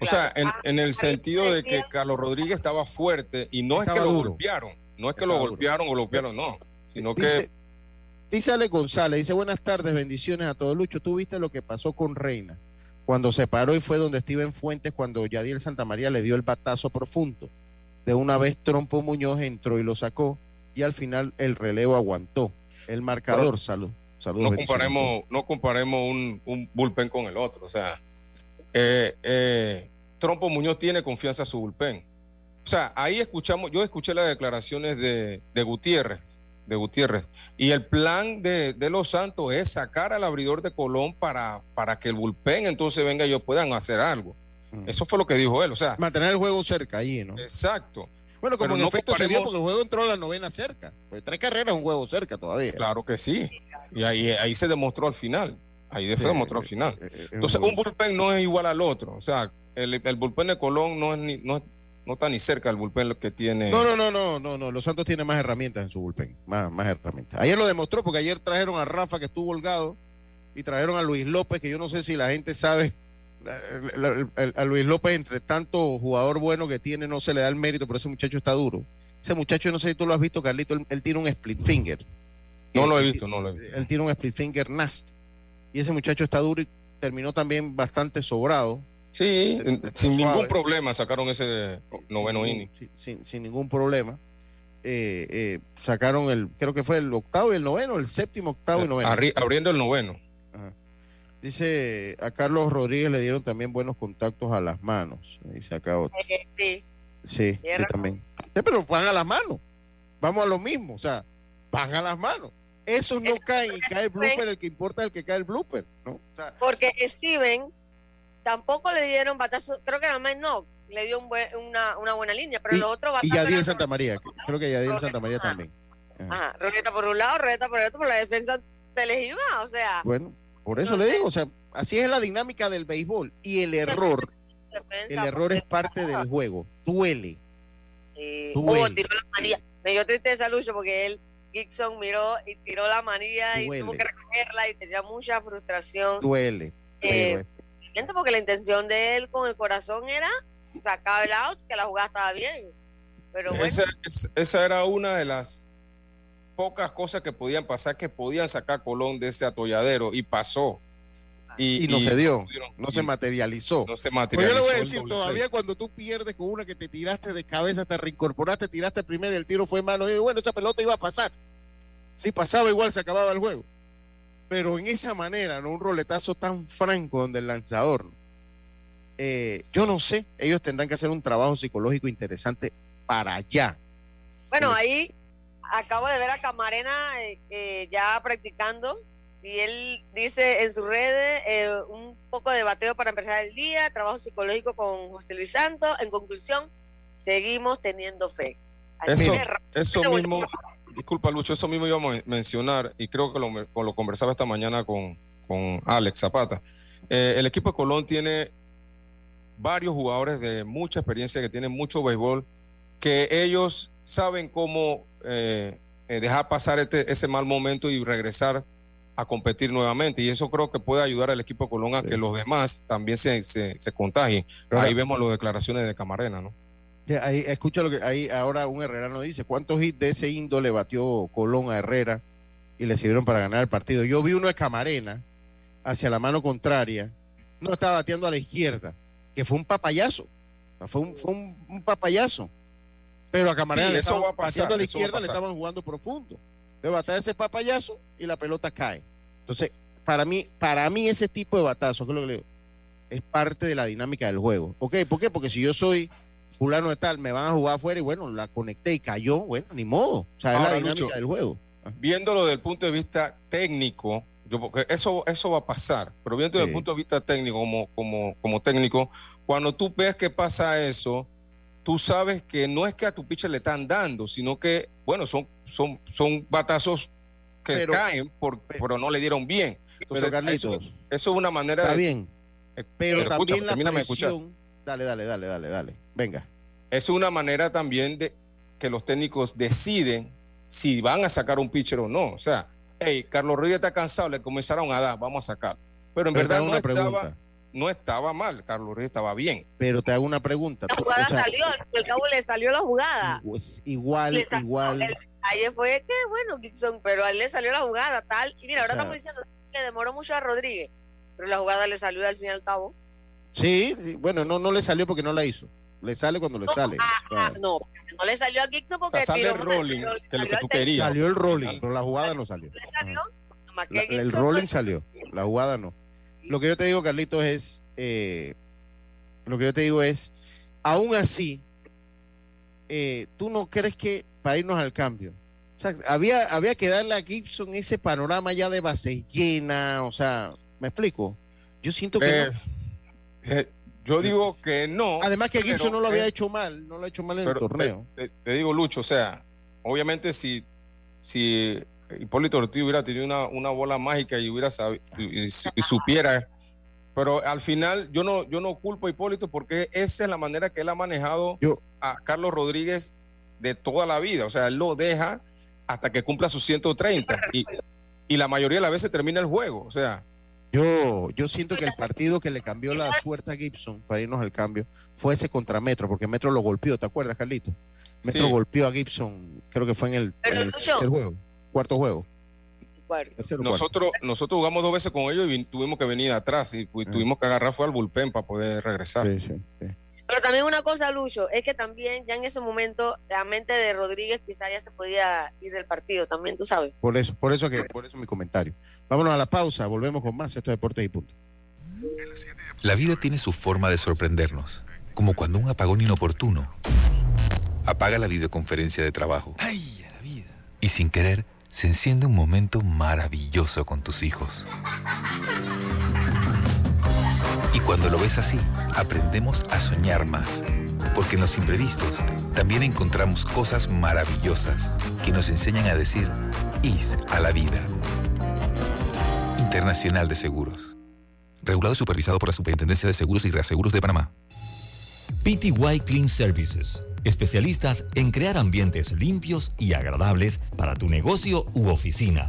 O sea, en, en el sentido de que Carlos Rodríguez estaba fuerte y no es que lo golpearon no es que lo golpearon o lo golpearon, no, sino que... Dice Ale González, dice buenas tardes, bendiciones a todos. Lucho, tú viste lo que pasó con Reina cuando se paró y fue donde Steven Fuentes, cuando Yadiel Santamaría le dio el batazo profundo. De una vez Trompo Muñoz entró y lo sacó y al final el relevo aguantó. El marcador, salud. no comparemos, no comparemos un, bullpen con el otro. O sea, eh, eh, Trompo Muñoz tiene confianza en su bullpen. O sea, ahí escuchamos, yo escuché las declaraciones de, Gutiérrez, de Gutiérrez, y el plan de, Los Santos es sacar al abridor de Colón para, para que el bullpen entonces venga y ellos puedan hacer algo. Mm. Eso fue lo que dijo él, o sea. Mantener el juego cerca allí, ¿no? Exacto. Bueno, como en efecto se dio porque el juego entró a la novena cerca. Pues tres carreras es un juego cerca todavía. Claro que sí. Y ahí, ahí se demostró al final. Ahí se demostró al final. Entonces, un bullpen no es igual al otro. O sea, el, el bullpen de Colón no es, ni, no es no está ni cerca el bullpen lo que tiene. No, no, no, no, no, no. Los Santos tienen más herramientas en su bullpen, más, más herramientas. Ayer lo demostró porque ayer trajeron a Rafa que estuvo holgado y trajeron a Luis López, que yo no sé si la gente sabe. A Luis López, entre tanto jugador bueno que tiene, no se le da el mérito, pero ese muchacho está duro. Ese muchacho, no sé si tú lo has visto, Carlito, él, tiene un split finger. No lo he visto, no lo he visto. Él tiene un split finger nasty. Y ese muchacho está duro y terminó también bastante sobrado Sí, sin ningún problema sacaron ese noveno inning. Sin, ningún problema. Eh, eh, sacaron el, creo que fue el octavo y el noveno, el séptimo, octavo y noveno. abriendo el noveno. Dice, a Carlos Rodríguez le dieron también buenos contactos a las manos. Dice acá otro. Sí. Sí, sí también. pero van a las manos. Vamos a lo mismo. O sea, van a las manos. Esos no caen y cae el blooper, el que importa es el que cae el blooper. ¿no? Porque Stevens tampoco le dieron batazo, creo que nada más no, le dio una, una, buena línea, pero los otros Y Yadiel Santa María, creo que Yadiel Santa María también. Ajá, Roleta por un lado, Roleta por el otro, por la defensa se les iba, o sea. Bueno, por eso le digo, o sea, así es la dinámica del béisbol y el error, el error es parte del juego, duele. Sí. duele. Oh, tiró la manilla, me dio tristeza Lucho porque él Gibson miró y tiró la manilla y tuvo que recogerla y tenía mucha frustración. Duele. Eh, porque la intención de él con el corazón era sacar el out, que la jugada estaba bien. Pero esa, esa era una de las pocas cosas que podían pasar, que podían sacar Colón de ese atolladero y pasó. Y, no se dio, no se materializó. No se materializó. yo le voy a decir, todavía cuando tú pierdes con una que te tiraste de cabeza, te reincorporaste, tiraste primero, el tiro fue malo, y bueno, esa pelota iba a pasar. Si pasaba igual, se acababa el juego. Pero en esa manera, ¿no? Un roletazo tan franco donde el lanzador, eh, yo no sé, ellos tendrán que hacer un trabajo psicológico interesante para allá. Bueno, ahí acabo de ver a Camarena eh, eh, ya practicando y él dice en sus redes eh, un poco de bateo para empezar el día, trabajo psicológico con José Luis Santos. En conclusión, seguimos teniendo fe. eso, eso mismo, disculpa Lucho, eso mismo iba a mencionar y creo que lo, lo conversaba esta mañana con, con Alex Zapata. Eh, el equipo de Colón tiene varios jugadores de mucha experiencia que tienen mucho béisbol, que ellos saben cómo eh, dejar pasar este, ese mal momento y regresar a competir nuevamente. Y eso creo que puede ayudar al equipo de Colón a que los demás también se, se, contagien. ahí vemos las declaraciones de Camarena, ¿no? Ahí, escucha lo que ahí ahora un herrerano dice, ¿cuántos hits de ese índole batió Colón a Herrera y le sirvieron para ganar el partido? Yo vi uno de Camarena hacia la mano contraria, no estaba bateando a la izquierda, que fue un papayazo, fue un, fue un, papayazo. Pero a Camarena le estaban bateando a la izquierda, le estaban jugando profundo de batar ese papayazo y la pelota cae. Entonces, para mí, para mí ese tipo de batazo, que es lo que le digo, es parte de la dinámica del juego. ¿Ok? ¿Por qué? Porque si yo soy fulano de tal, me van a jugar afuera y bueno, la conecté y cayó, bueno, ni modo. O sea, es la dinámica del juego. Viéndolo desde el punto de vista técnico, yo, porque eso, eso va a pasar, pero viendo desde el punto de vista técnico, como, como, como técnico, cuando tú ves que pasa eso, tú sabes que no es que a tu pitcher le están dando, sino que, bueno, son, son, son batazos que caen, por, pero, no le dieron bien. Entonces, eso, es una manera está bien. Eh, pero, también la presión... Dale, dale, dale, dale, dale. Venga. Es una manera también de que los técnicos deciden si van a sacar un pitcher o no. O sea, hey, Carlos Rodríguez está cansado, le comenzaron a dar, vamos a sacar. Pero en verdad no estaba no estaba mal, Carlos Rodríguez estaba bien. Pero te hago una pregunta. La jugada salió, al cabo le salió la jugada. Pues, igual, igual. Ayer fue que bueno, Gibson, pero a él le salió la jugada, tal. Y mira, ahora estamos diciendo que demoró mucho a Rodríguez, pero la jugada le salió al fin y al cabo. Sí, bueno, no, no le salió porque no la hizo. Le sale cuando le sale. Ah, ah, no, no le salió a Gibson porque sale el rolling, que lo que tú querías. Salió el rolling, pero la jugada no salió. el rolling salió, la jugada no. Lo que yo te digo, Carlitos, es, eh, lo que yo te digo es, aún así, eh, ¿tú no crees que para irnos al cambio? O sea, había, había que darle a Gibson ese panorama ya de base llena, o sea, ¿me explico? Yo siento que eh, yo digo que no. Además que Gibson no lo había hecho mal, no lo ha hecho mal en el torneo. Te, digo, Lucho, o sea, obviamente si, si Hipólito Ortiz hubiera tenido una, una bola mágica y hubiera y, supiera. Pero al final yo no, yo no culpo a Hipólito porque esa es la manera que él ha manejado a Carlos Rodríguez de toda la vida. O sea, él lo deja hasta que cumpla sus 130 y, y la mayoría de las veces termina el juego. O sea, yo, yo siento que el partido que le cambió la suerte a Gibson para irnos al cambio fue ese contra Metro, porque Metro lo golpeó, ¿te acuerdas, Carlito? Metro golpeó a Gibson, creo que fue en el, en el juego cuarto juego. Nosotros, nosotros jugamos dos veces con ellos y tuvimos que venir atrás y, ah. tuvimos que agarrar fue al bullpen para poder regresar. Pero también una cosa, Lucho, es que también ya en ese momento la mente de Rodríguez quizá ya se podía ir del partido, también tú sabes. Por eso, por eso que, por eso mi comentario. Vámonos a la pausa, volvemos con más, esto es Deportes y Punto. La vida tiene su forma de sorprendernos, como cuando un apagón inoportuno apaga la videoconferencia de trabajo. ¡Ay, la vida! Y sin querer, se enciende un momento maravilloso con tus hijos. Y cuando lo ves así, aprendemos a soñar más, porque en los imprevistos también encontramos cosas maravillosas que nos enseñan a decir IS a la vida. Internacional de Seguros. Regulado y supervisado por la Superintendencia de Seguros y Reaseguros de Panamá. PTY Clean Services especialistas en crear ambientes limpios y agradables para tu negocio u oficina.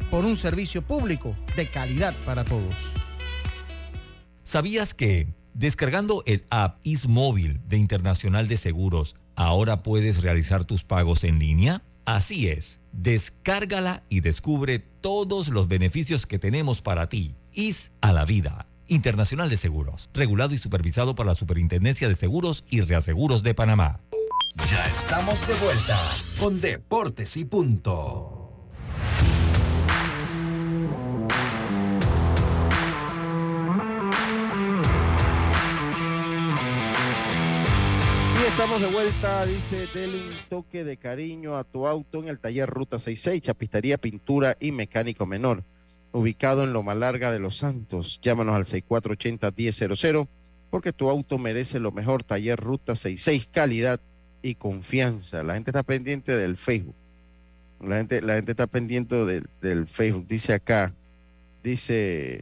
por un servicio público de calidad para todos. ¿Sabías que descargando el app IsMóvil de Internacional de Seguros, ahora puedes realizar tus pagos en línea? Así es, descárgala y descubre todos los beneficios que tenemos para ti. IS a la vida. Internacional de Seguros, regulado y supervisado por la Superintendencia de Seguros y Reaseguros de Panamá. Ya estamos de vuelta con Deportes y Punto. Estamos de vuelta, dice, dele un toque de cariño a tu auto en el taller Ruta 66, Chapistería, Pintura y Mecánico Menor, ubicado en Loma Larga de Los Santos. Llámanos al 6480-1000 porque tu auto merece lo mejor. Taller Ruta 66, calidad y confianza. La gente está pendiente del Facebook. La gente, la gente está pendiente del, del Facebook. Dice acá, dice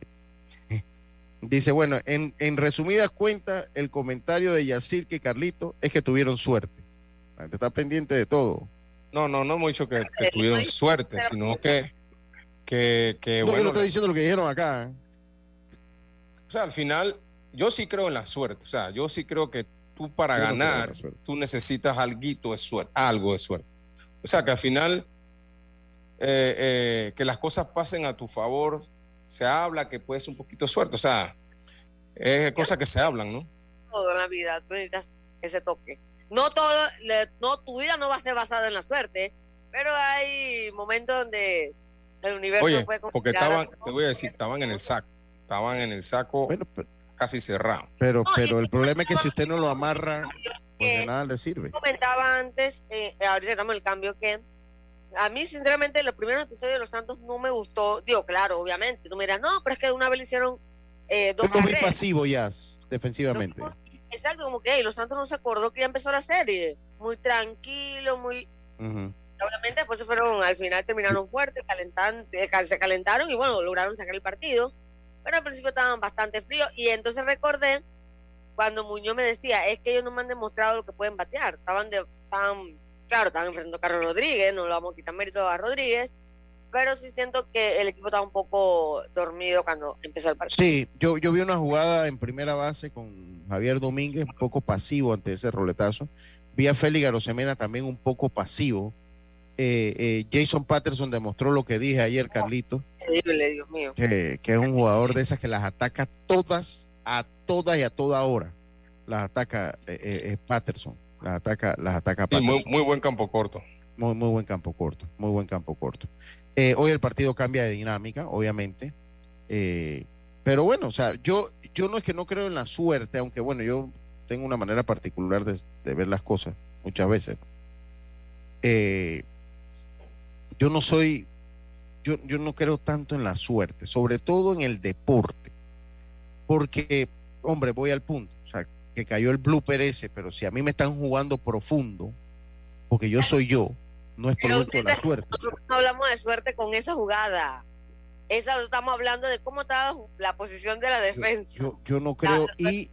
Dice, bueno, en, en resumidas cuentas, el comentario de Yacir que Carlito es que tuvieron suerte. La gente está pendiente de todo. No, no, no hemos dicho que, tuvieron suerte, sino que, que, que no, yo no estoy diciendo lo que dijeron acá. ¿eh? O sea, al final, yo sí creo en la suerte. O sea, yo sí creo que tú para ganar, tú necesitas algo de suerte, algo de suerte. O sea, que al final, eh, eh, que las cosas pasen a tu favor se habla que puede ser un poquito suerte, o sea, es cosa que se hablan, ¿no? Todo en la vida, tú necesitas ese toque. No todo, no, tu vida no va a ser basada en la suerte, pero hay momentos donde el universo Oye, puede porque estaban, te voy a decir, estaban en el saco, estaban en el saco casi cerrado. Pero, pero el problema es que si usted no lo amarra, pues de nada le sirve. Comentaba antes, eh, ahorita estamos el cambio que a mí, sinceramente, los primeros episodios de Los Santos no me gustó. Digo, claro, obviamente. Tú me dirás, no, pero es que de una vez le hicieron eh, dos muy pasivo ya, defensivamente. exacto, como que Los Santos no se acordó que ya empezó la serie. Muy tranquilo, muy... Obviamente después se fueron, al final terminaron fuertes, eh, se calentaron y bueno, lograron sacar el partido. Pero al principio estaban bastante fríos y entonces recordé cuando Muñoz me decía, es que ellos no me han demostrado lo que pueden batear. Estaban de, estaban claro, estaban enfrentando a Carlos Rodríguez, no lo vamos a quitar mérito a Rodríguez, pero sí siento que el equipo estaba un poco dormido cuando empezó el partido. Sí, yo, yo vi una jugada en primera base con Javier Domínguez, un poco pasivo ante ese roletazo. Vi a Félix Garosemena también un poco pasivo. Eh, eh, Jason Patterson demostró lo que dije ayer, Carlito. Increíble, Dios mío. Que, es un jugador de esas que las ataca todas, a todas y a toda hora. Las ataca eh, Patterson. Las ataca, las ataca muy, buen campo corto. Muy, muy buen campo corto, muy buen campo corto. Eh, hoy el partido cambia de dinámica, obviamente. Eh, pero bueno, o sea, yo, yo no es que no creo en la suerte, aunque bueno, yo tengo una manera particular de, ver las cosas muchas veces. Eh, yo no soy, yo, yo no creo tanto en la suerte, sobre todo en el deporte. Porque, hombre, voy al punto que cayó el blooper ese, pero si a mí me están jugando profundo, porque yo soy yo, no es producto de la suerte. Nosotros no hablamos de suerte con esa jugada. Esa estamos hablando de cómo estaba la posición de la defensa. Yo, no creo. y,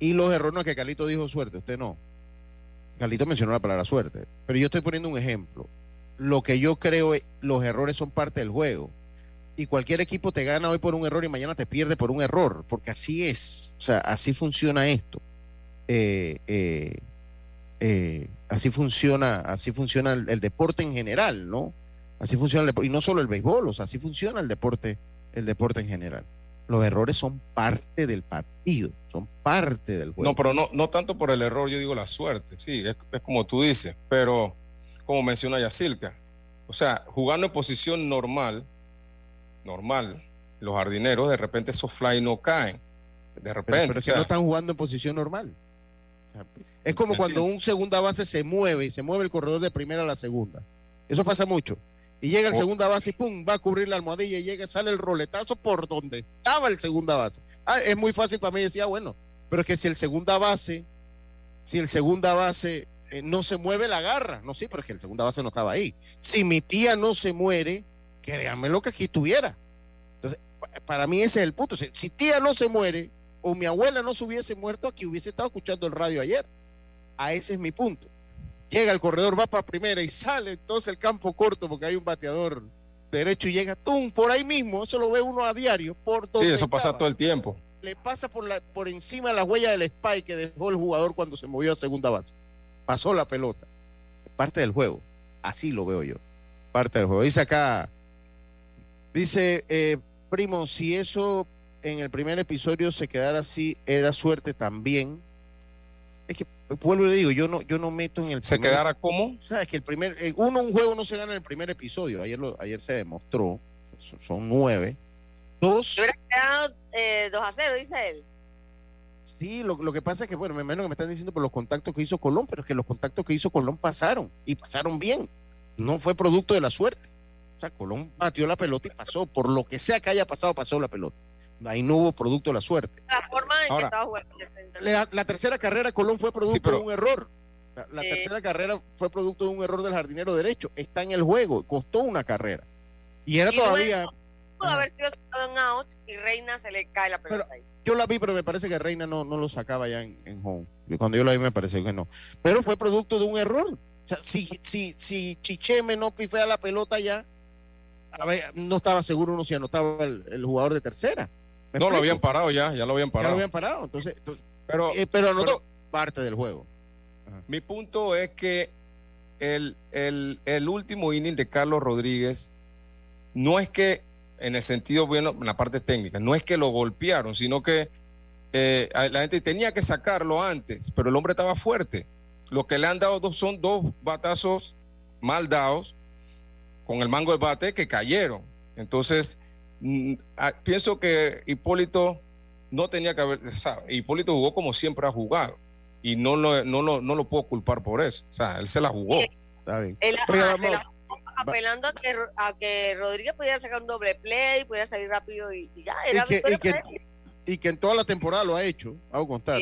y los errores que Carlito dijo suerte, usted no. Carlito mencionó la palabra suerte. Pero yo estoy poniendo un ejemplo. lo que yo creo, es, los errores son parte del juego. Y cualquier equipo te gana hoy por un error y mañana te pierde por un error, porque así es. O sea, así funciona esto. Eh, eh, eh, así funciona, así funciona el, deporte en general, ¿no? Así funciona el deporte, y no solo el béisbol, o sea, así funciona el deporte, el deporte en general. Los errores son parte del partido, son parte del juego. No, pero no, no tanto por el error, yo digo la suerte, sí, es, como tú dices, pero como menciona Yacilca, o sea, jugando en posición normal, normal, los jardineros, de repente esos fly no caen. De repente. Pero, no están jugando en posición normal. Es como cuando un segunda base se mueve y se mueve el corredor de primera a la segunda. Eso pasa mucho. Y llega el oh. segunda base y pum, va a cubrir la almohadilla y llega, sale el roletazo por donde estaba el segunda base. Ah, es muy fácil para mí decir, ah, bueno, pero es que si el segunda base, si el segunda base eh, no se mueve, la agarra. No, sí, pero es que el segunda base no estaba ahí. Si mi tía no se muere, créanme lo que aquí estuviera. Entonces, para mí ese es el punto. Si, tía no se muere o mi abuela no se hubiese muerto, aquí hubiese estado escuchando el radio ayer. A ese es mi punto. Llega el corredor, va para primera y sale entonces el campo corto porque hay un bateador derecho y llega tum por ahí mismo. Eso lo ve uno a diario. Por sí, eso pasa todo el tiempo. Le pasa por, la, por encima la huella del spike que dejó el jugador cuando se movió a segunda base. Pasó la pelota. Parte del juego. Así lo veo yo. Parte del juego. Dice acá Dice, eh, primo, si eso en el primer episodio se quedara así, era suerte también. Es que, vuelvo y le digo, yo no, yo no meto en el... ¿Se quedara como? O sea, es que el primer, eh, uno, un juego no se gana en el primer episodio, ayer, lo, ayer se demostró, son, nueve. Dos... Hubiera quedado eh, 2 a 0, dice él. Sí, lo, lo, que pasa es que, bueno, me imagino que me están diciendo por los contactos que hizo Colón, pero es que los contactos que hizo Colón pasaron y pasaron bien. No fue producto de la suerte. O sea, Colón batió la pelota y pasó. Por lo que sea que haya pasado, pasó la pelota. Ahí no hubo producto de la suerte. La forma en que estaba jugando. La, tercera carrera, Colón fue producto de un error. La, tercera carrera fue producto de un error del jardinero derecho. Está en el juego, costó una carrera. Y era todavía. pudo haber sido sacado en out y Reina se le cae la pelota ahí. Yo la vi, pero me parece que Reina no, no lo sacaba ya en, en home. Cuando yo la vi me pareció que no. Pero fue producto de un error. O sea, si, si, si Chicheme no pifea la pelota ya, no estaba seguro uno si anotaba el, jugador de tercera. No, lo habían parado ya, ya lo habían parado. Ya lo habían parado, entonces, pero, eh, pero anotó parte del juego. Mi punto es que el, el, último inning de Carlos Rodríguez no es que, en el sentido bueno, en la parte técnica, no es que lo golpearon, sino que eh, la gente tenía que sacarlo antes, pero el hombre estaba fuerte. Lo que le han dado dos, son dos batazos mal dados con el mango de bate que cayeron. Entonces, mm, ah, pienso que Hipólito no tenía que haber, o sea, Hipólito jugó como siempre ha jugado y no lo, no, lo, no lo puedo culpar por eso. O sea, él se la jugó. Está bien. apelando a que, a que Rodríguez pudiera sacar un doble play, pudiera salir rápido y, ya. Era y, que, y, que, en toda la temporada lo ha hecho, hago contar.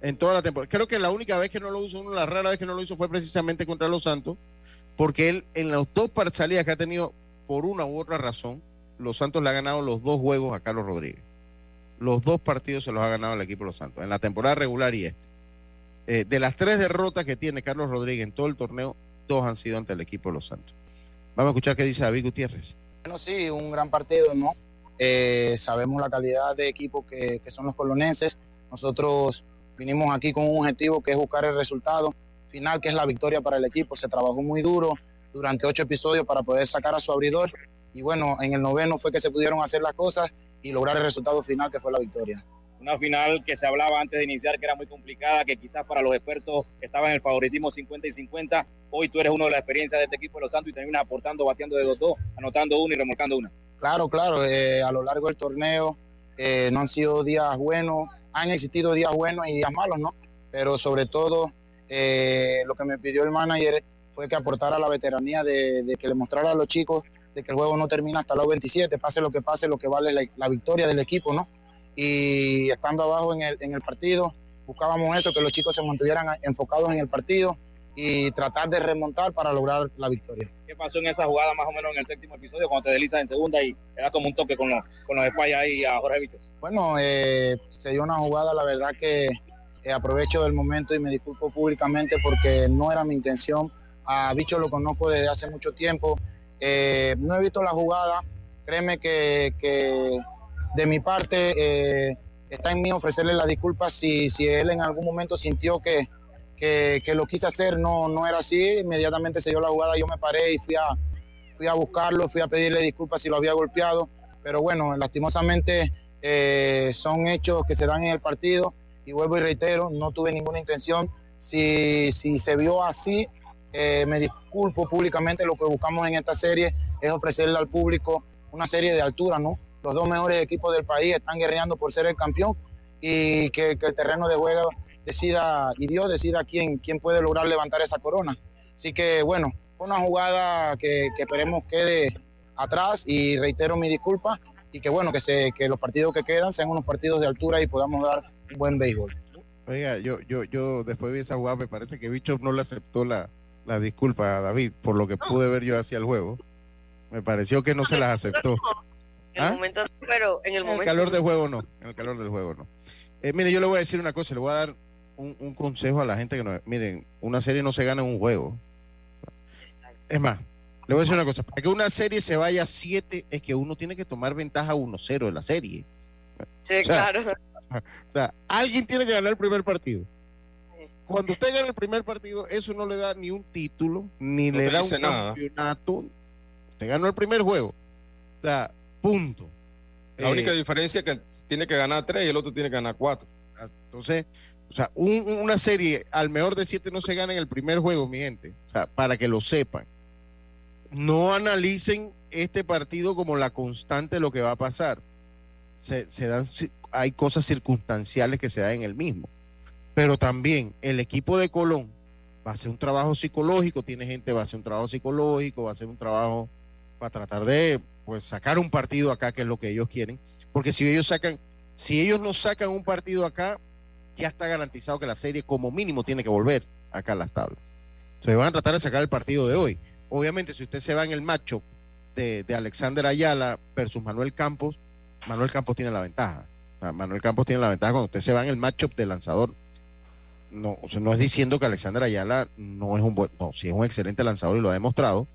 En toda la temporada. Creo que la única vez que no lo hizo, la rara vez que no lo hizo fue precisamente contra los Santos porque él en las dos salidas que ha tenido por una u otra razón, los Santos le ha ganado los dos juegos a Carlos Rodríguez. Los dos partidos se los ha ganado el equipo de los Santos, en la temporada regular y este. Eh, de las tres derrotas que tiene Carlos Rodríguez en todo el torneo, dos han sido ante el equipo de los Santos. Vamos a escuchar qué dice David Gutiérrez. Bueno, sí, un gran partido, ¿no? Eh, sabemos la calidad de equipo que son los colonenses. Nosotros vinimos aquí con un objetivo que es buscar el resultado final, que es la victoria para el equipo. Se trabajó muy duro durante ocho episodios para poder sacar a su abridor. Y bueno, en el noveno fue que se pudieron hacer las cosas y lograr el resultado final, que fue la victoria. Una final que se hablaba antes de iniciar que era muy complicada, que quizás para los expertos estaba en el favoritismo 50 y 50. Hoy tú eres uno de la experiencia de este equipo de los Santos y terminas aportando, bateando de 2-2, anotando uno y remolcando una. Claro, claro. Eh, a lo largo del torneo eh, no han sido días buenos, han existido días buenos y días malos, ¿no? Pero sobre todo eh, lo que me pidió el manager fue que aportara la veteranía de, que le mostrara a los chicos de que el juego no termina hasta los 27, pase lo que pase, lo que vale la, victoria del equipo, ¿no? Y estando abajo en el, en el partido, buscábamos eso, que los chicos se mantuvieran enfocados en el partido y tratar de remontar para lograr la victoria. ¿Qué pasó en esa jugada más o menos en el séptimo episodio cuando te deslizas en segunda y te da como un toque con los, con los ahí a Jorge Bicho? Bueno, eh, se dio una jugada, la verdad que eh, aprovecho del momento y me disculpo públicamente porque no era mi intención. A Bicho lo conozco desde hace mucho tiempo. Eh, no he visto la jugada, créeme que, de mi parte eh, está en mí ofrecerle las disculpas si, si él en algún momento sintió que, que, lo quise hacer, no, no era así, inmediatamente se dio la jugada, yo me paré y fui a, fui a buscarlo, fui a pedirle disculpas si lo había golpeado, pero bueno, lastimosamente son hechos que se dan en el partido y vuelvo y reitero, no tuve ninguna intención, si, si se vio así, eh, me disculpo públicamente, lo que buscamos en esta serie es ofrecerle al público una serie de altura, ¿no? Los dos mejores equipos del país están guerreando por ser el campeón y que, el terreno de juego decida y Dios decida quién, quién puede lograr levantar esa corona. Así que bueno, fue una jugada que, que esperemos quede atrás y reitero mi disculpa y que bueno, que, se, que los partidos que quedan sean unos partidos de altura y podamos dar buen béisbol. Oiga, yo, yo, yo después de esa jugada me parece que Bichos no le aceptó la, la disculpa a David por lo que pude ver yo hacia el juego. Me pareció que no se las aceptó. En el ¿Ah? momento, pero en el, momento... calor del juego no. En el calor del juego no. Eh, mire, yo le voy a decir una cosa, le voy a dar un, consejo a la gente que no. Miren, una serie no se gana en un juego. Es más, le voy a decir una cosa. Para que una serie se vaya a 7, es que uno tiene que tomar ventaja 1-0 de la serie. Sí, claro. O sea, alguien tiene que ganar el primer partido. Cuando usted gana el primer partido, eso no le da ni un título, ni le da un campeonato. Usted ganó el primer juego. O sea, punto. La única eh, diferencia es que tiene que ganar tres y el otro tiene que ganar cuatro. Entonces, o sea, una serie al mejor de siete no se gana en el primer juego, mi gente. O sea, para que lo sepan. No analicen este partido como la constante de lo que va a pasar. Se, se dan, hay cosas circunstanciales que se dan en el mismo. Pero también el equipo de Colón va a hacer un trabajo psicológico, tiene gente, va a hacer un trabajo psicológico, va a hacer un trabajo para tratar de pues sacar un partido acá, que es lo que ellos quieren. Porque si ellos sacan, si ellos no sacan un partido acá, ya está garantizado que la serie como mínimo tiene que volver acá a las tablas. Entonces van a tratar de sacar el partido de hoy. Obviamente, si usted se va en el macho de, Alexander Ayala versus Manuel Campos, Manuel Campos tiene la ventaja. Manuel Campos tiene la ventaja cuando usted se va en el matchup de lanzador. No, o sea, no es diciendo que Alexander Ayala no es un buen, no, si es un excelente lanzador y lo ha demostrado.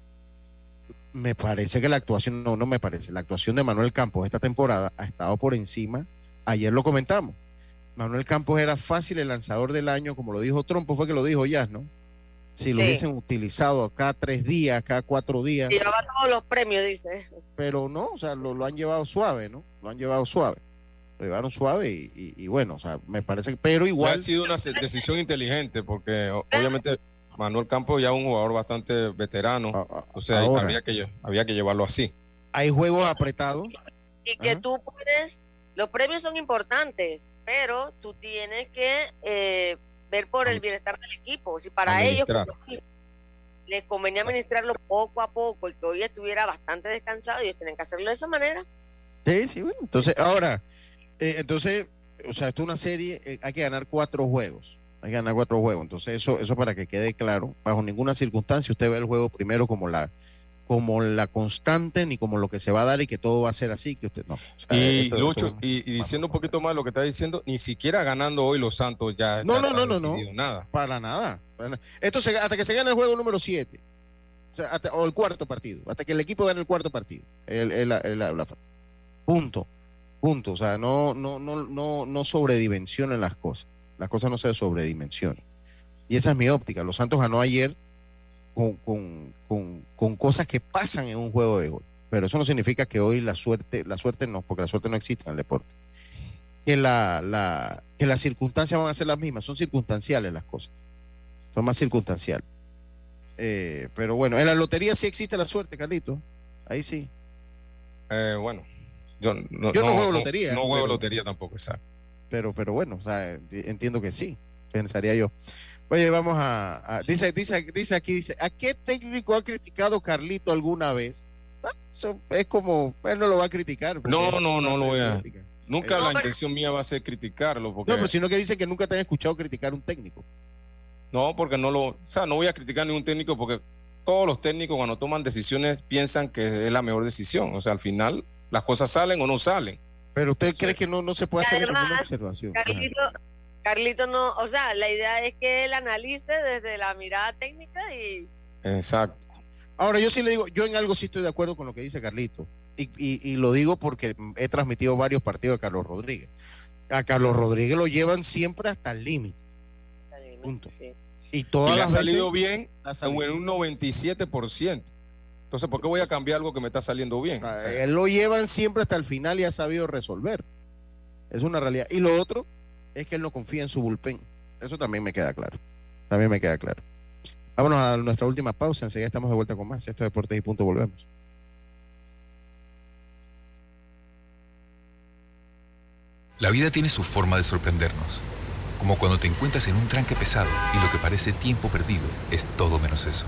Me parece que la actuación, no, no me parece, la actuación de Manuel Campos esta temporada ha estado por encima. Ayer lo comentamos. Manuel Campos era fácil el lanzador del año, como lo dijo Trompo, fue que lo dijo ya, ¿no? Si lo hubiesen utilizado cada tres días, cada cuatro días. Llevaba todos los premios, dice. Pero no, o sea, lo, lo han llevado suave, ¿no? Lo han llevado suave lo llevaron suave y, bueno, o sea, me parece que, pero igual. Ha sido una decisión inteligente porque obviamente Manuel Campos ya es un jugador bastante veterano, o sea, había, que, había que llevarlo así. Hay juegos apretados. Y que tú puedes, los premios son importantes, pero tú tienes que eh, ver por el bienestar del equipo. Si para ellos les convenía administrarlo poco a poco y que hoy estuviera bastante descansado, ellos tienen que hacerlo de esa manera. Sí, sí, bueno. Entonces, ahora, eh, entonces, o sea, esto es una serie, eh, hay que ganar cuatro juegos. Hay que ganar cuatro juegos. Entonces, eso, eso para que quede claro, bajo ninguna circunstancia usted ve el juego primero como la como la constante ni como lo que se va a dar y que todo va a ser así que usted no. Y Lucho y, diciendo un poquito más lo que está diciendo ni siquiera ganando hoy los Santos ya no no no no no. nada. Para nada. Esto se, hasta que se gane el juego número 7 o, el cuarto partido hasta que el equipo gane el cuarto partido el, punto Punto. O sea, no, no, no, no, no sobredimensionen las cosas. Las cosas no se sobredimensionan. Y esa es mi óptica. Los Santos ganó ayer con, con, cosas que pasan en un juego de gol. Pero eso no significa que hoy la suerte, la suerte no, porque la suerte no existe en el deporte. Que, la, la, que las circunstancias van a ser las mismas. Son circunstanciales las cosas. Son más circunstanciales. Eh, pero bueno, en la lotería sí existe la suerte, Carlito. Ahí sí. Eh, bueno, yo no, juego lotería. No, juego lotería tampoco, exacto. Pero, pero bueno, o sea, entiendo que sí, pensaría yo. Oye, vamos a, dice, dice, dice aquí, dice, ¿a qué técnico ha criticado Carlito alguna vez? Ah, es como, él no lo va a criticar. No, no, no lo voy a. Nunca la intención mía va a ser criticarlo. Porque... No, pero sino que dice que nunca te han escuchado criticar un técnico. No, porque no lo, o sea, no voy a criticar ningún técnico porque todos los técnicos cuando toman decisiones piensan que es la mejor decisión. O sea, al final las cosas salen o no salen. Pero usted cree que no, no se puede hacer ninguna observación. Carlito, Carlito no, o sea, la idea es que él analice desde la mirada técnica y, Exacto. Ahora, yo sí le digo, yo en algo sí estoy de acuerdo con lo que dice Carlito. Y, y, lo digo porque he transmitido varios partidos de Carlos Rodríguez. A Carlos Rodríguez lo llevan siempre hasta el límite. Punto. Y todas ha salido bien en un 97%. Entonces, ¿por qué voy a cambiar algo que me está saliendo bien? él lo llevan siempre hasta el final y ha sabido resolver. Es una realidad. Y lo otro es que él no confía en su bullpen. Eso también me queda claro. También me queda claro. Vámonos a nuestra última pausa. Enseguida estamos de vuelta con más. Esto es Deportes y Punto. Volvemos. La vida tiene su forma de sorprendernos. Como cuando te encuentras en un tranque pesado y lo que parece tiempo perdido es todo menos eso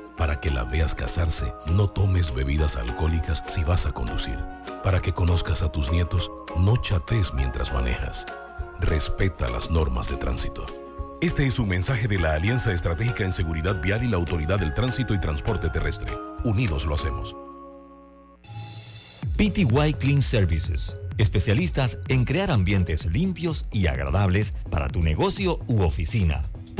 Para que la veas casarse, no tomes bebidas alcohólicas si vas a conducir. Para que conozcas a tus nietos, no chates mientras manejas. Respeta las normas de tránsito. Este es un mensaje de la Alianza Estratégica en Seguridad Vial y la Autoridad del Tránsito y Transporte Terrestre. Unidos lo hacemos. PTY Clean Services. Especialistas en crear ambientes limpios y agradables para tu negocio u oficina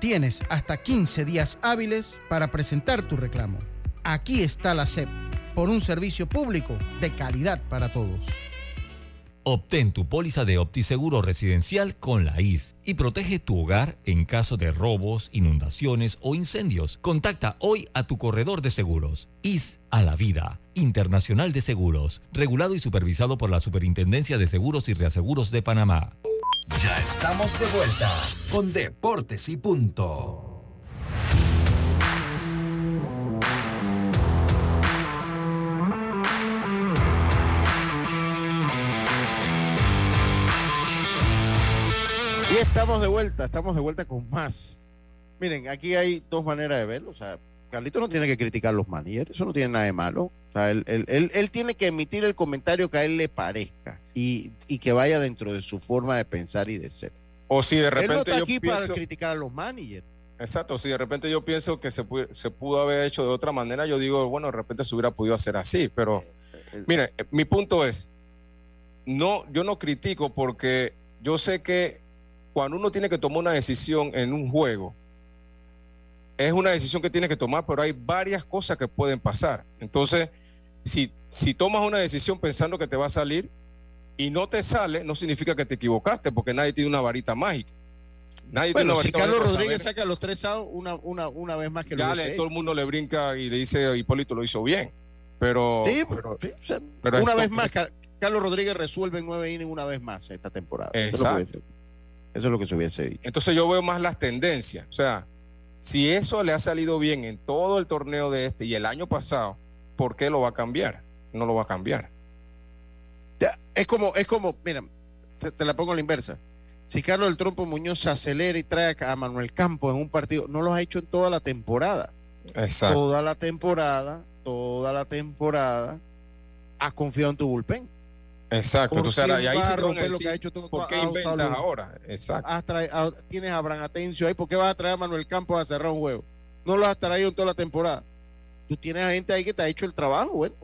Tienes hasta 15 días hábiles para presentar tu reclamo. Aquí está la SEP, por un servicio público de calidad para todos. Obtén tu póliza de OptiSeguro residencial con la IS y protege tu hogar en caso de robos, inundaciones o incendios. Contacta hoy a tu corredor de seguros. IS a la vida. Internacional de Seguros, regulado y supervisado por la Superintendencia de Seguros y Reaseguros de Panamá. Ya estamos de vuelta con Deportes y Punto. Y estamos de vuelta, estamos de vuelta con más. Miren, aquí hay dos maneras de verlo. O sea, Carlito no tiene que criticar los managers, eso no tiene nada de malo. O sea, él, él, tiene que emitir el comentario que a él le parezca y, que vaya dentro de su forma de pensar y de ser. O si de repente. Él no está aquí para criticar a los managers. Exacto, si de repente yo pienso que se, se pudo haber hecho de otra manera, yo digo, bueno, de repente se hubiera podido hacer así, pero mire, mi punto es, no, yo no critico porque yo sé que cuando uno tiene que tomar una decisión en un juego, es una decisión que tiene que tomar, pero hay varias cosas que pueden pasar. Entonces, si, si tomas una decisión pensando que te va a salir y no te sale, no significa que te equivocaste, porque nadie tiene una varita mágica. Nadie tiene una varita si Carlos Rodríguez saca los tres outs una, una, una, vez más que lo le, todo el mundo le brinca y le dice Hipólito lo hizo bien. Pero, sí, pero, una vez más, Carlos Rodríguez resuelve en nueve innings una vez más esta temporada. Exacto. Eso es lo que se hubiese dicho. Entonces yo veo más las tendencias. O sea, si eso le ha salido bien en todo el torneo de este y el año pasado, ¿por qué lo va a cambiar? No lo va a cambiar. Ya, es como, es como, mira, te, la pongo a la inversa. Si Carlos el Trompo Muñoz se acelera y trae a Manuel Campos en un partido, no lo ha hecho en toda la temporada. Exacto. Toda la temporada, toda la temporada, has confiado en tu bullpen. Exacto, entonces ahora, y ahí se lo que ha hecho todo, ¿por qué inventas ahora? Exacto. tienes a Abraham Atencio ahí, ¿por qué vas a traer a Manuel Campos a cerrar un juego? No lo has traído en toda la temporada. Tú tienes a gente ahí que te ha hecho el trabajo, bueno,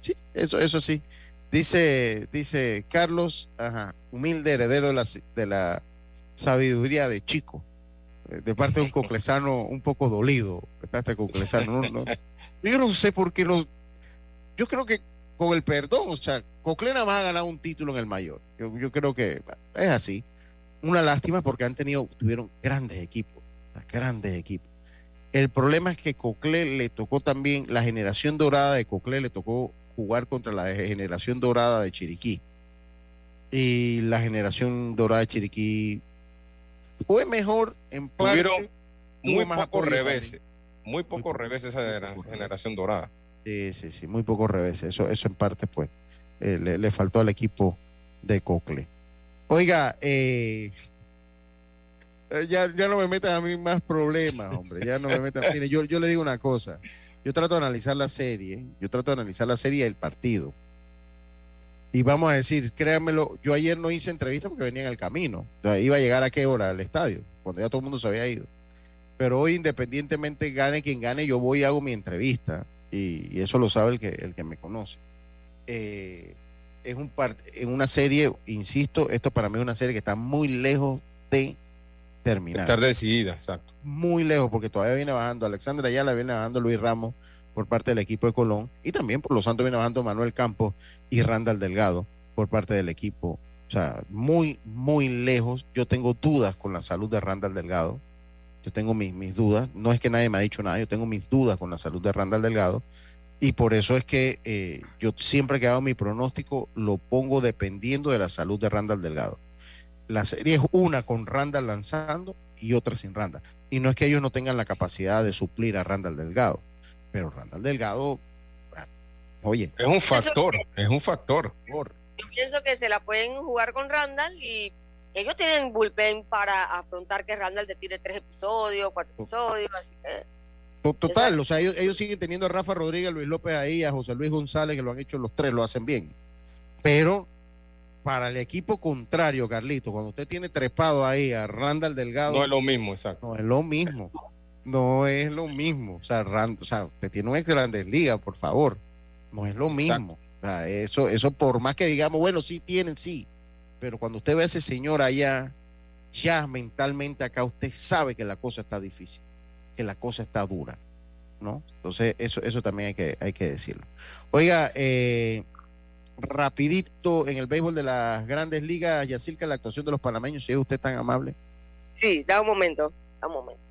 sí, eso, eso sí. Dice, dice Carlos, ajá, humilde heredero de la, de la sabiduría de Chico. de parte de un coclesano un poco dolido. Está este coclesano. yo no sé por qué los. Yo creo que con el perdón, o sea, Coclena más ha ganado un título en el mayor. Yo, yo creo que es así. Una lástima porque han tenido, tuvieron grandes equipos, grandes equipos. El problema es que Cocle le tocó también, la generación dorada de Cocle le tocó jugar contra la generación dorada de Chiriquí. Y la generación dorada de Chiriquí fue mejor en parte. Tuvieron muy pocos reveses, muy pocos reveses esa generación dorada. Sí, sí, sí, muy pocos reveses. Eso, eso en parte, pues, eh, le, faltó al equipo de Cocle. Oiga, eh, eh, ya, ya no me metan a mí más problemas, hombre. Ya no me metan. Mire, yo, yo le digo una cosa. Yo trato de analizar la serie. Yo trato de analizar la serie del partido. Y vamos a decir, créanmelo, yo ayer no hice entrevista porque venía en el camino. iba a llegar a qué hora al estadio, cuando ya todo el mundo se había ido. Pero hoy, independientemente gane quien gane, yo voy y hago mi entrevista. Y, eso lo sabe el que, el que me conoce. Eh, es un en una serie, insisto, esto para mí es una serie que está muy lejos de terminar. Estar decidida, exacto. Muy lejos, porque todavía viene bajando Alexandra la viene bajando Luis Ramos por parte del equipo de Colón, y también por los Santos viene bajando Manuel Campos y Randall Delgado por parte del equipo. O sea, muy, muy lejos. Yo tengo dudas con la salud de Randall Delgado. Yo tengo mis, mis dudas. No es que nadie me ha dicho nada, yo tengo mis dudas con la salud de Randall Delgado. Y por eso es que eh, yo siempre que hago mi pronóstico lo pongo dependiendo de la salud de Randall Delgado. La serie es una con Randall lanzando y otra sin Randall. Y no es que ellos no tengan la capacidad de suplir a Randall Delgado, pero Randall Delgado, ah, oye. Es un factor, es un factor. Yo pienso que se la pueden jugar con Randall y ellos tienen bullpen para afrontar que Randall te tire tres episodios, cuatro episodios, así que Total, o sea, ellos, siguen teniendo a Rafa Rodríguez, a Luis López ahí, a José Luis González, que lo han hecho los tres, lo hacen bien. Pero para el equipo contrario, Carlito, cuando usted tiene trepado ahí a Randall Delgado. No es lo mismo, exacto. No es lo mismo. No es lo mismo. O sea, Rand, o sea usted tiene un ex Grandes Ligas, por favor. No es lo mismo. O sea, eso, eso por más que digamos, bueno, sí tienen, sí. Pero cuando usted ve a ese señor allá, ya mentalmente acá, usted sabe que la cosa está difícil que la cosa está dura, ¿no? Entonces, eso, eso también hay que, hay que decirlo. Oiga, eh, rapidito en el béisbol de las grandes ligas, Yacirca, la actuación de los panameños, si es usted tan amable. Sí, da un momento, da un momento.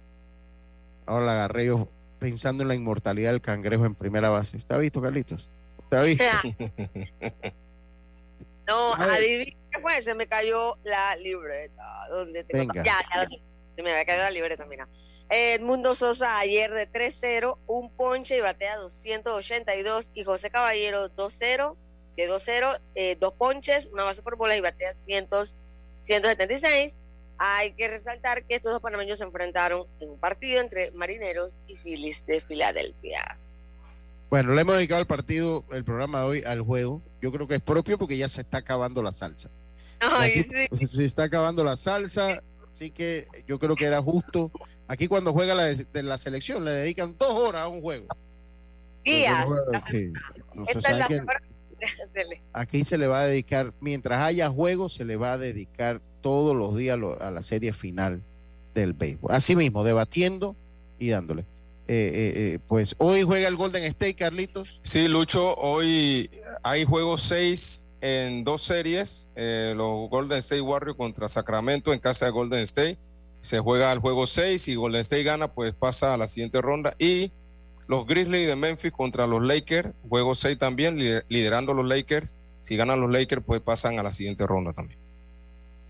Ahora la agarré yo pensando en la inmortalidad del cangrejo en primera base. ¿Está visto, Carlitos? ¿Está visto? no, adivina qué fue, se me cayó la libreta. ¿Dónde tengo? Ya, ya, se me había caído la libreta, mira. Edmundo Sosa ayer de 3-0, un ponche y batea 282 y José Caballero 2-0, de 2-0, eh, dos ponches, una base por bola y batea 100, 176. Hay que resaltar que estos dos panameños se enfrentaron en un partido entre Marineros y Phillies de Filadelfia. Bueno, le hemos dedicado el partido, el programa de hoy al juego. Yo creo que es propio porque ya se está acabando la salsa. Ay, sí. Se está acabando la salsa, así que yo creo que era justo Aquí cuando juega la, de, la selección le dedican dos horas a un juego. Días. aquí se le va a dedicar, mientras haya juego, se le va a dedicar todos los días a la serie final del béisbol. Así mismo, debatiendo y dándole. Eh, eh, eh, pues hoy juega el Golden State, Carlitos. Sí, Lucho, hoy hay juego seis en dos series, los Golden State Warriors contra Sacramento en casa de Golden State se juega al juego 6 y Golden State gana, pues pasa a la siguiente ronda. Y los Grizzlies de Memphis contra los Lakers, juego 6 también, liderando los Lakers. Si ganan los Lakers, pues pasan a la siguiente ronda también.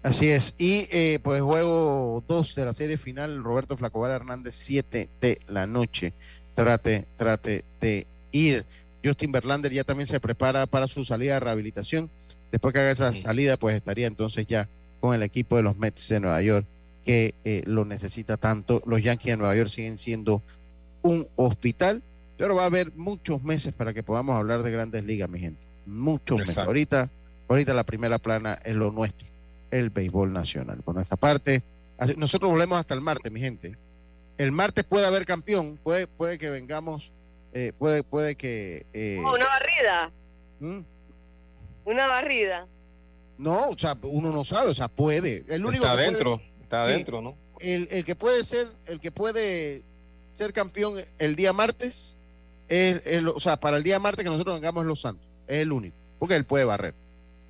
Así es. Y eh, pues juego 2 de la serie final, Roberto Flacobar Hernández, 7 de la noche. Trate, trate de ir. Justin Verlander ya también se prepara para su salida de rehabilitación. Después que haga esa salida, pues estaría entonces ya con el equipo de los Mets de Nueva York que eh, lo necesita tanto. Los Yankees de Nueva York siguen siendo un hospital, pero va a haber muchos meses para que podamos hablar de grandes ligas, mi gente. Muchos meses. Ahorita, ahorita la primera plana es lo nuestro, el béisbol nacional. Por nuestra parte, nosotros volvemos hasta el martes, mi gente. El martes puede haber campeón, puede, puede que vengamos, eh, puede, puede que... Eh, una barrida. ¿Mm? Una barrida. No, o sea, uno no sabe, o sea, puede. El único Está adentro. Está adentro, ¿no? el, que puede ser, el que puede ser campeón el día martes, es, o sea, para el día martes que nosotros vengamos los Santos, es el único, porque él puede barrer.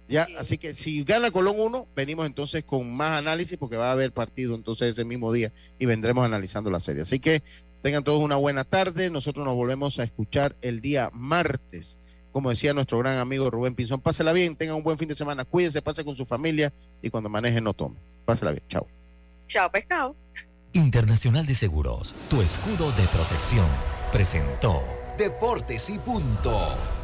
Ya, así que si gana Colón 1, venimos entonces con más análisis porque va a haber partido entonces ese mismo día y vendremos analizando la serie. Así que tengan todos una buena tarde. Nosotros nos volvemos a escuchar el día martes. Como decía nuestro gran amigo Rubén Pinzón, pásela bien, tengan un buen fin de semana, cuídense, pase con su familia y cuando manejen no tomen. Pásela bien, chao. Chao, pescado. Internacional de Seguros, tu escudo de protección, presentó Deportes y punto.